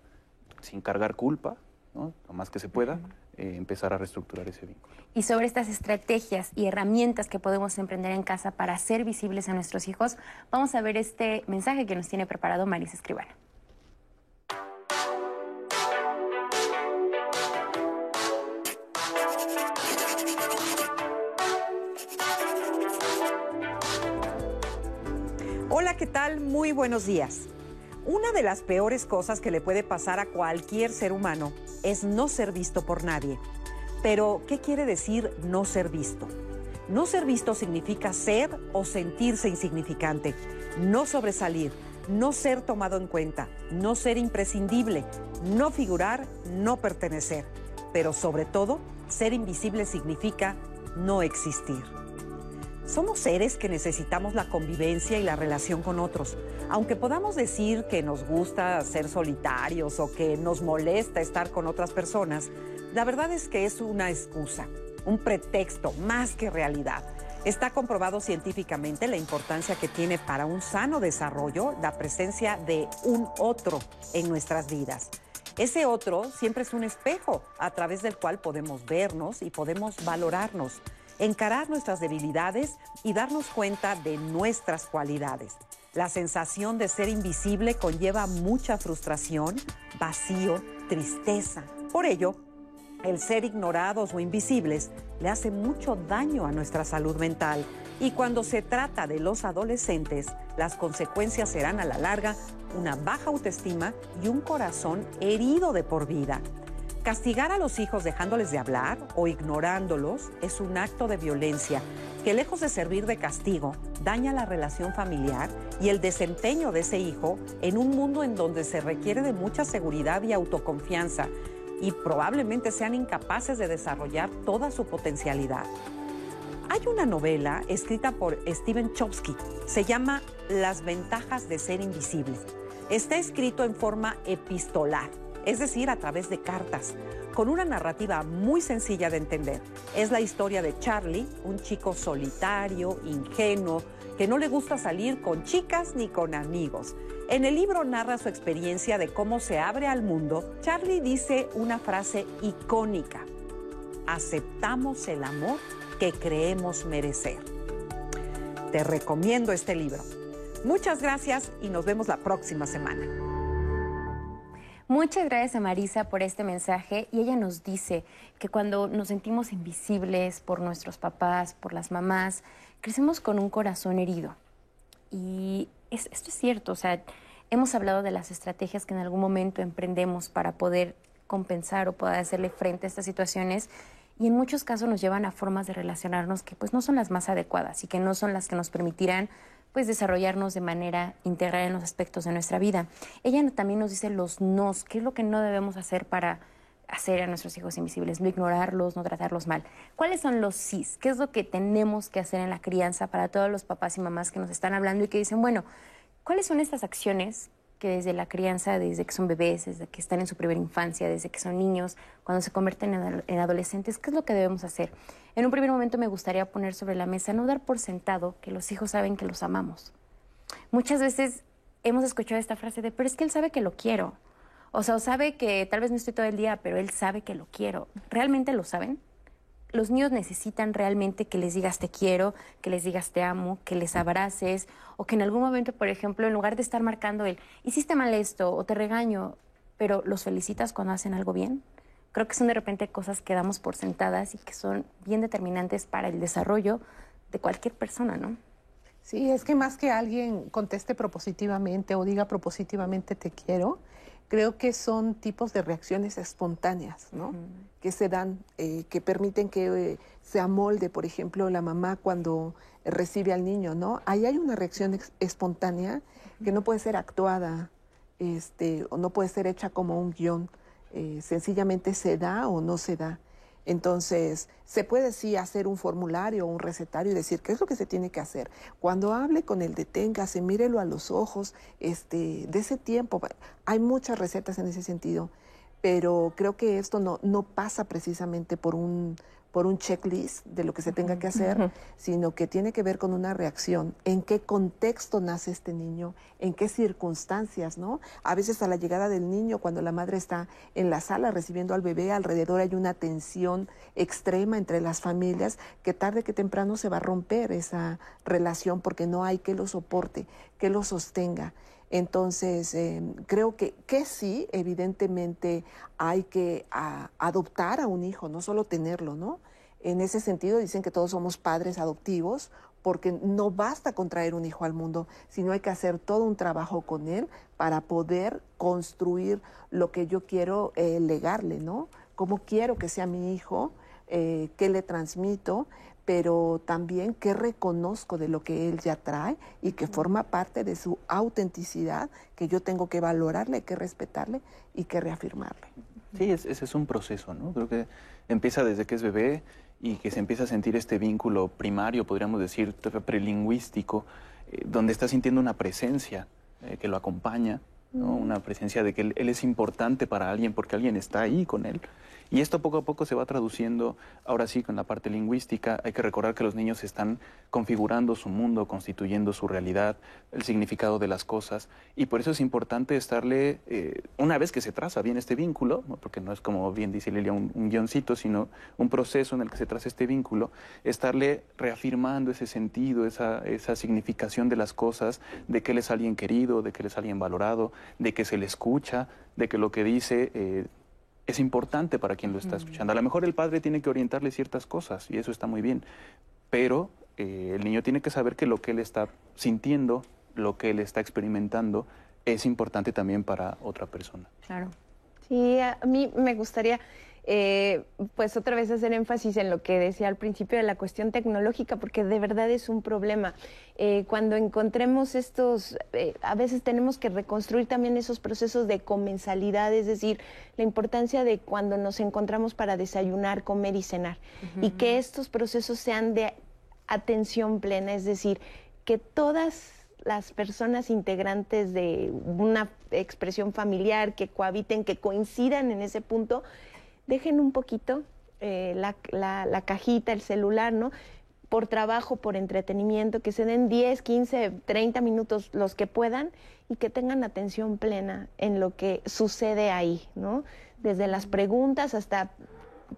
Speaker 4: sin cargar culpa, ¿no? lo más que se pueda, eh, empezar a reestructurar ese vínculo.
Speaker 2: Y sobre estas estrategias y herramientas que podemos emprender en casa para ser visibles a nuestros hijos, vamos a ver este mensaje que nos tiene preparado Marisa Escribana.
Speaker 11: Hola, ¿qué tal? Muy buenos días. Una de las peores cosas que le puede pasar a cualquier ser humano es no ser visto por nadie. Pero, ¿qué quiere decir no ser visto? No ser visto significa ser o sentirse insignificante, no sobresalir, no ser tomado en cuenta, no ser imprescindible, no figurar, no pertenecer. Pero sobre todo, ser invisible significa no existir. Somos seres que necesitamos la convivencia y la relación con otros. Aunque podamos decir que nos gusta ser solitarios o que nos molesta estar con otras personas, la verdad es que es una excusa, un pretexto más que realidad. Está comprobado científicamente la importancia que tiene para un sano desarrollo la presencia de un otro en nuestras vidas. Ese otro siempre es un espejo a través del cual podemos vernos y podemos valorarnos encarar nuestras debilidades y darnos cuenta de nuestras cualidades. La sensación de ser invisible conlleva mucha frustración, vacío, tristeza. Por ello, el ser ignorados o invisibles le hace mucho daño a nuestra salud mental y cuando se trata de los adolescentes, las consecuencias serán a la larga una baja autoestima y un corazón herido de por vida. Castigar a los hijos dejándoles de hablar o ignorándolos es un acto de violencia que lejos de servir de castigo, daña la relación familiar y el desempeño de ese hijo en un mundo en donde se requiere de mucha seguridad y autoconfianza y probablemente sean incapaces de desarrollar toda su potencialidad. Hay una novela escrita por Steven Chomsky, se llama Las ventajas de ser invisible. Está escrito en forma epistolar es decir, a través de cartas, con una narrativa muy sencilla de entender. Es la historia de Charlie, un chico solitario, ingenuo, que no le gusta salir con chicas ni con amigos. En el libro narra su experiencia de cómo se abre al mundo. Charlie dice una frase icónica. Aceptamos el amor que creemos merecer. Te recomiendo este libro. Muchas gracias y nos vemos la próxima semana.
Speaker 2: Muchas gracias a Marisa por este mensaje y ella nos dice que cuando nos sentimos invisibles por nuestros papás, por las mamás, crecemos con un corazón herido. Y esto es cierto, o sea, hemos hablado de las estrategias que en algún momento emprendemos para poder compensar o poder hacerle frente a estas situaciones y en muchos casos nos llevan a formas de relacionarnos que pues no son las más adecuadas y que no son las que nos permitirán pues desarrollarnos de manera integral en los aspectos de nuestra vida. Ella también nos dice los nos, qué es lo que no debemos hacer para hacer a nuestros hijos invisibles, no ignorarlos, no tratarlos mal. ¿Cuáles son los sís? ¿Qué es lo que tenemos que hacer en la crianza para todos los papás y mamás que nos están hablando y que dicen, bueno, ¿cuáles son estas acciones que desde la crianza, desde que son bebés, desde que están en su primera infancia, desde que son niños, cuando se convierten en, adolescentes, ¿qué es lo que debemos hacer? En un primer momento me gustaría poner sobre la mesa, no dar por sentado que los hijos saben que los amamos. Muchas veces hemos escuchado esta frase de, pero es que él sabe que lo quiero. O sea, o sabe que tal vez no estoy todo el día, pero él sabe que lo quiero. ¿Realmente lo saben? Los niños necesitan realmente que les digas te quiero, que les digas te amo, que les abraces, o que en algún momento, por ejemplo, en lugar de estar marcando el, hiciste mal esto, o te regaño, pero los felicitas cuando hacen algo bien. Creo que son de repente cosas que damos por sentadas y que son bien determinantes para el desarrollo de cualquier persona, ¿no?
Speaker 5: Sí, es que más que alguien conteste propositivamente o diga propositivamente te quiero, creo que son tipos de reacciones espontáneas, ¿no? Que se dan, eh, que permiten que eh, se amolde, por ejemplo, la mamá cuando recibe al niño, ¿no? Ahí hay una reacción espontánea que no puede ser actuada, este, o no puede ser hecha como un guion. Eh, sencillamente se da o no se da. Entonces, se puede sí hacer un formulario o un recetario y decir qué es lo que se tiene que hacer. Cuando hable con el deténgase, mírelo a los ojos, este, de ese tiempo. Hay muchas recetas en ese sentido, pero creo que esto no, no pasa precisamente por un, por un checklist de lo que se tenga que hacer, sino que tiene que ver con una reacción. ¿En qué contexto nace este niño? ¿En qué circunstancias, no? A veces a la llegada del niño, cuando la madre está en la sala recibiendo al bebé, alrededor hay una tensión extrema entre las familias que tarde que temprano se va a romper esa relación porque no hay que lo soporte, que lo sostenga. Entonces, em, creo que, que sí, evidentemente hay que adoptar a un hijo, no solo tenerlo, ¿no? En ese sentido dicen que todos somos padres adoptivos porque no basta con traer un hijo al mundo, sino hay que hacer todo un trabajo con él para poder construir lo que yo quiero eh, legarle, ¿no? Cómo quiero que sea mi hijo, eh, qué le transmito pero también que reconozco de lo que él ya trae y que forma parte de su autenticidad, que yo tengo que valorarle, que respetarle y que reafirmarle.
Speaker 4: Sí, ese es un proceso, ¿no? Creo que empieza desde que es bebé y que se empieza a sentir este vínculo primario, podríamos decir, prelingüístico, eh, donde está sintiendo una presencia eh, que lo acompaña, ¿no? una presencia de que él, es importante para alguien porque alguien está ahí con él. Y esto poco a poco se va traduciendo, ahora sí, con la parte lingüística. Hay que recordar que los niños están configurando su mundo, constituyendo su realidad, el significado de las cosas. Y por eso es importante estarle, eh, una vez que se traza bien este vínculo, porque no es como bien dice Lilia un, guioncito, sino un proceso en el que se traza este vínculo, estarle reafirmando ese sentido, esa, significación de las cosas, de que él es alguien querido, de que él es alguien valorado, de que se le escucha, de que lo que dice eh, es importante para quien lo está escuchando. A lo mejor el padre tiene que orientarle ciertas cosas y eso está muy bien, pero eh, el niño tiene que saber que lo que él está sintiendo, lo que él está experimentando, es importante también para otra persona.
Speaker 6: Claro. Sí, a mí me gustaría eh, pues otra vez hacer énfasis en lo que decía al principio de la cuestión tecnológica, porque de verdad es un problema. Eh, cuando encontremos estos, eh, a veces tenemos que reconstruir también esos procesos de comensalidad, es decir, la importancia de cuando nos encontramos para desayunar, comer y cenar, y que estos procesos sean de atención plena, es decir, que todas las personas integrantes de una expresión familiar que cohabiten, que coincidan en ese punto, dejen un poquito eh, la, cajita, el celular, ¿no? Por trabajo, por entretenimiento, que se den 10, 15, 30 minutos los que puedan y que tengan atención plena en lo que sucede ahí, ¿no? Desde las preguntas hasta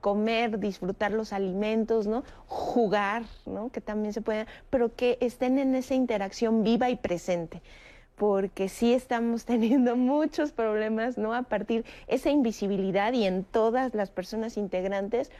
Speaker 6: comer, disfrutar los alimentos, ¿no? Jugar, ¿no? Que también se puede, pero que estén en esa interacción viva y presente porque sí estamos teniendo muchos problemas, ¿no? A partir esa invisibilidad y en todas las personas integrantes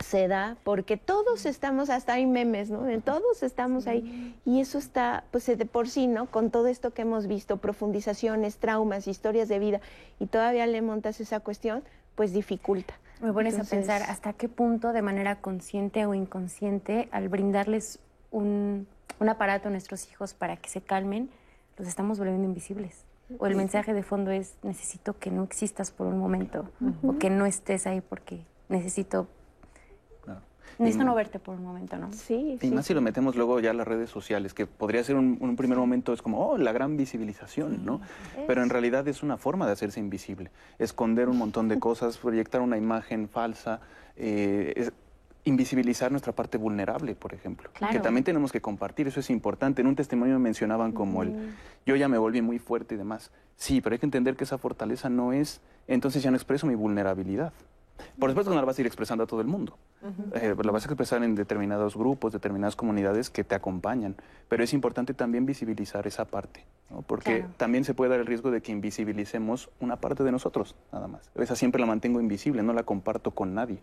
Speaker 6: se da porque todos estamos, hasta hay memes, ¿no? Todos estamos ahí y eso está, pues de por sí, ¿no? Con todo esto que hemos visto, profundizaciones, traumas, historias de vida y todavía le montas esa cuestión, pues dificulta.
Speaker 2: Me pones a pensar hasta qué punto de manera consciente o inconsciente al brindarles un, un aparato a nuestros hijos para que se calmen, los estamos volviendo invisibles. O el mensaje de fondo es, necesito que no existas por un momento, o que no estés ahí porque necesito... Necesito no verte por un momento, ¿no?
Speaker 6: Sí,
Speaker 4: Y más si lo metemos luego ya a las redes sociales, que podría ser un, un primer momento, es como, oh, la gran visibilización, ¿no? Pero en realidad es una forma de hacerse invisible, esconder un montón de cosas, proyectar una imagen falsa, eh, es- invisibilizar nuestra parte vulnerable, por ejemplo,
Speaker 2: Claro.
Speaker 4: que también tenemos que compartir, eso es importante. En un testimonio mencionaban como el, yo ya me volví muy fuerte y demás. Sí, pero hay que entender que esa fortaleza no es, entonces ya no expreso mi vulnerabilidad. Por supuesto que no la vas a ir expresando a todo el mundo. Eh, la vas a expresar en determinados grupos, determinadas comunidades que te acompañan. Pero es importante también visibilizar esa parte, ¿no? porque
Speaker 2: Claro.
Speaker 4: también se puede dar el riesgo de que invisibilicemos una parte de nosotros, nada más. Esa siempre la mantengo invisible, no la comparto con nadie.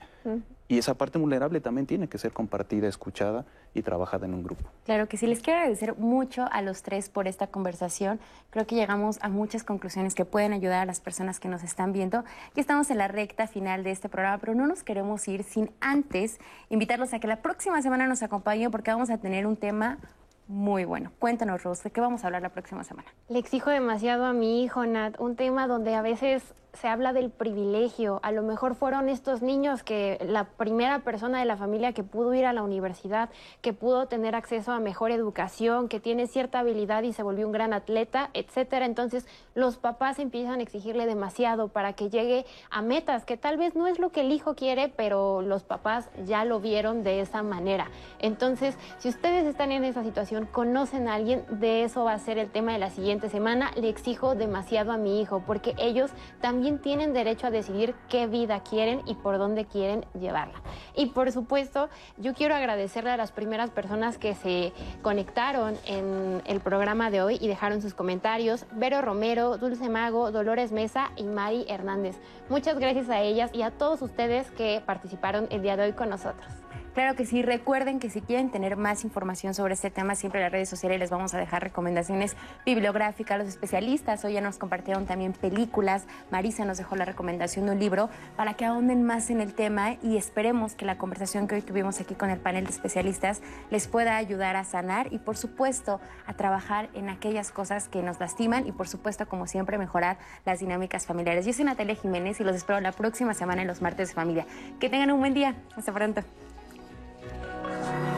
Speaker 4: Y esa parte vulnerable también tiene que ser compartida, escuchada y trabajada en un grupo.
Speaker 2: Claro que sí, les quiero agradecer mucho a los tres por esta conversación. Creo que llegamos a muchas conclusiones que pueden ayudar a las personas que nos están viendo. Ya estamos en la recta final de este programa, pero no nos queremos ir sin antes invitarlos a que la próxima semana nos acompañen porque vamos a tener un tema muy bueno. Cuéntanos, Rose, ¿de qué vamos a hablar la próxima semana?
Speaker 3: Le exijo demasiado a mi hijo, Nat, un tema donde a veces se habla del privilegio. A lo mejor fueron estos niños que la primera persona de la familia que pudo ir a la universidad, que pudo tener acceso a mejor educación, que tiene cierta habilidad y se volvió un gran atleta, etcétera. Entonces, los papás empiezan a exigirle demasiado para que llegue a metas que tal vez no es lo que el hijo quiere, pero los papás ya lo vieron de esa manera. Entonces, si ustedes están en esa situación, conocen a alguien, de eso va a ser el tema de la siguiente semana. Le exijo demasiado a mi hijo porque ellos tienen derecho a decidir qué vida quieren y por dónde quieren llevarla. Y por supuesto, yo quiero agradecerle a las primeras personas que se conectaron en el programa de hoy y dejaron sus comentarios. Vero Romero, Dulce Mago, Dolores Mesa y Mari Hernández. Muchas gracias a ellas y a todos ustedes que participaron el día de hoy con nosotros.
Speaker 2: Claro que sí, recuerden que si quieren tener más información sobre este tema, siempre en las redes sociales les vamos a dejar recomendaciones bibliográficas. Los especialistas hoy ya nos compartieron también películas. Marisa nos dejó la recomendación de un libro para que ahonden más en el tema y esperemos que la conversación que hoy tuvimos aquí con el panel de especialistas les pueda ayudar a sanar y por supuesto a trabajar en aquellas cosas que nos lastiman y por supuesto, como siempre, mejorar las dinámicas familiares. Yo soy Natalia Jiménez y los espero la próxima semana en los martes de familia. Que tengan un buen día. Hasta pronto. Amen.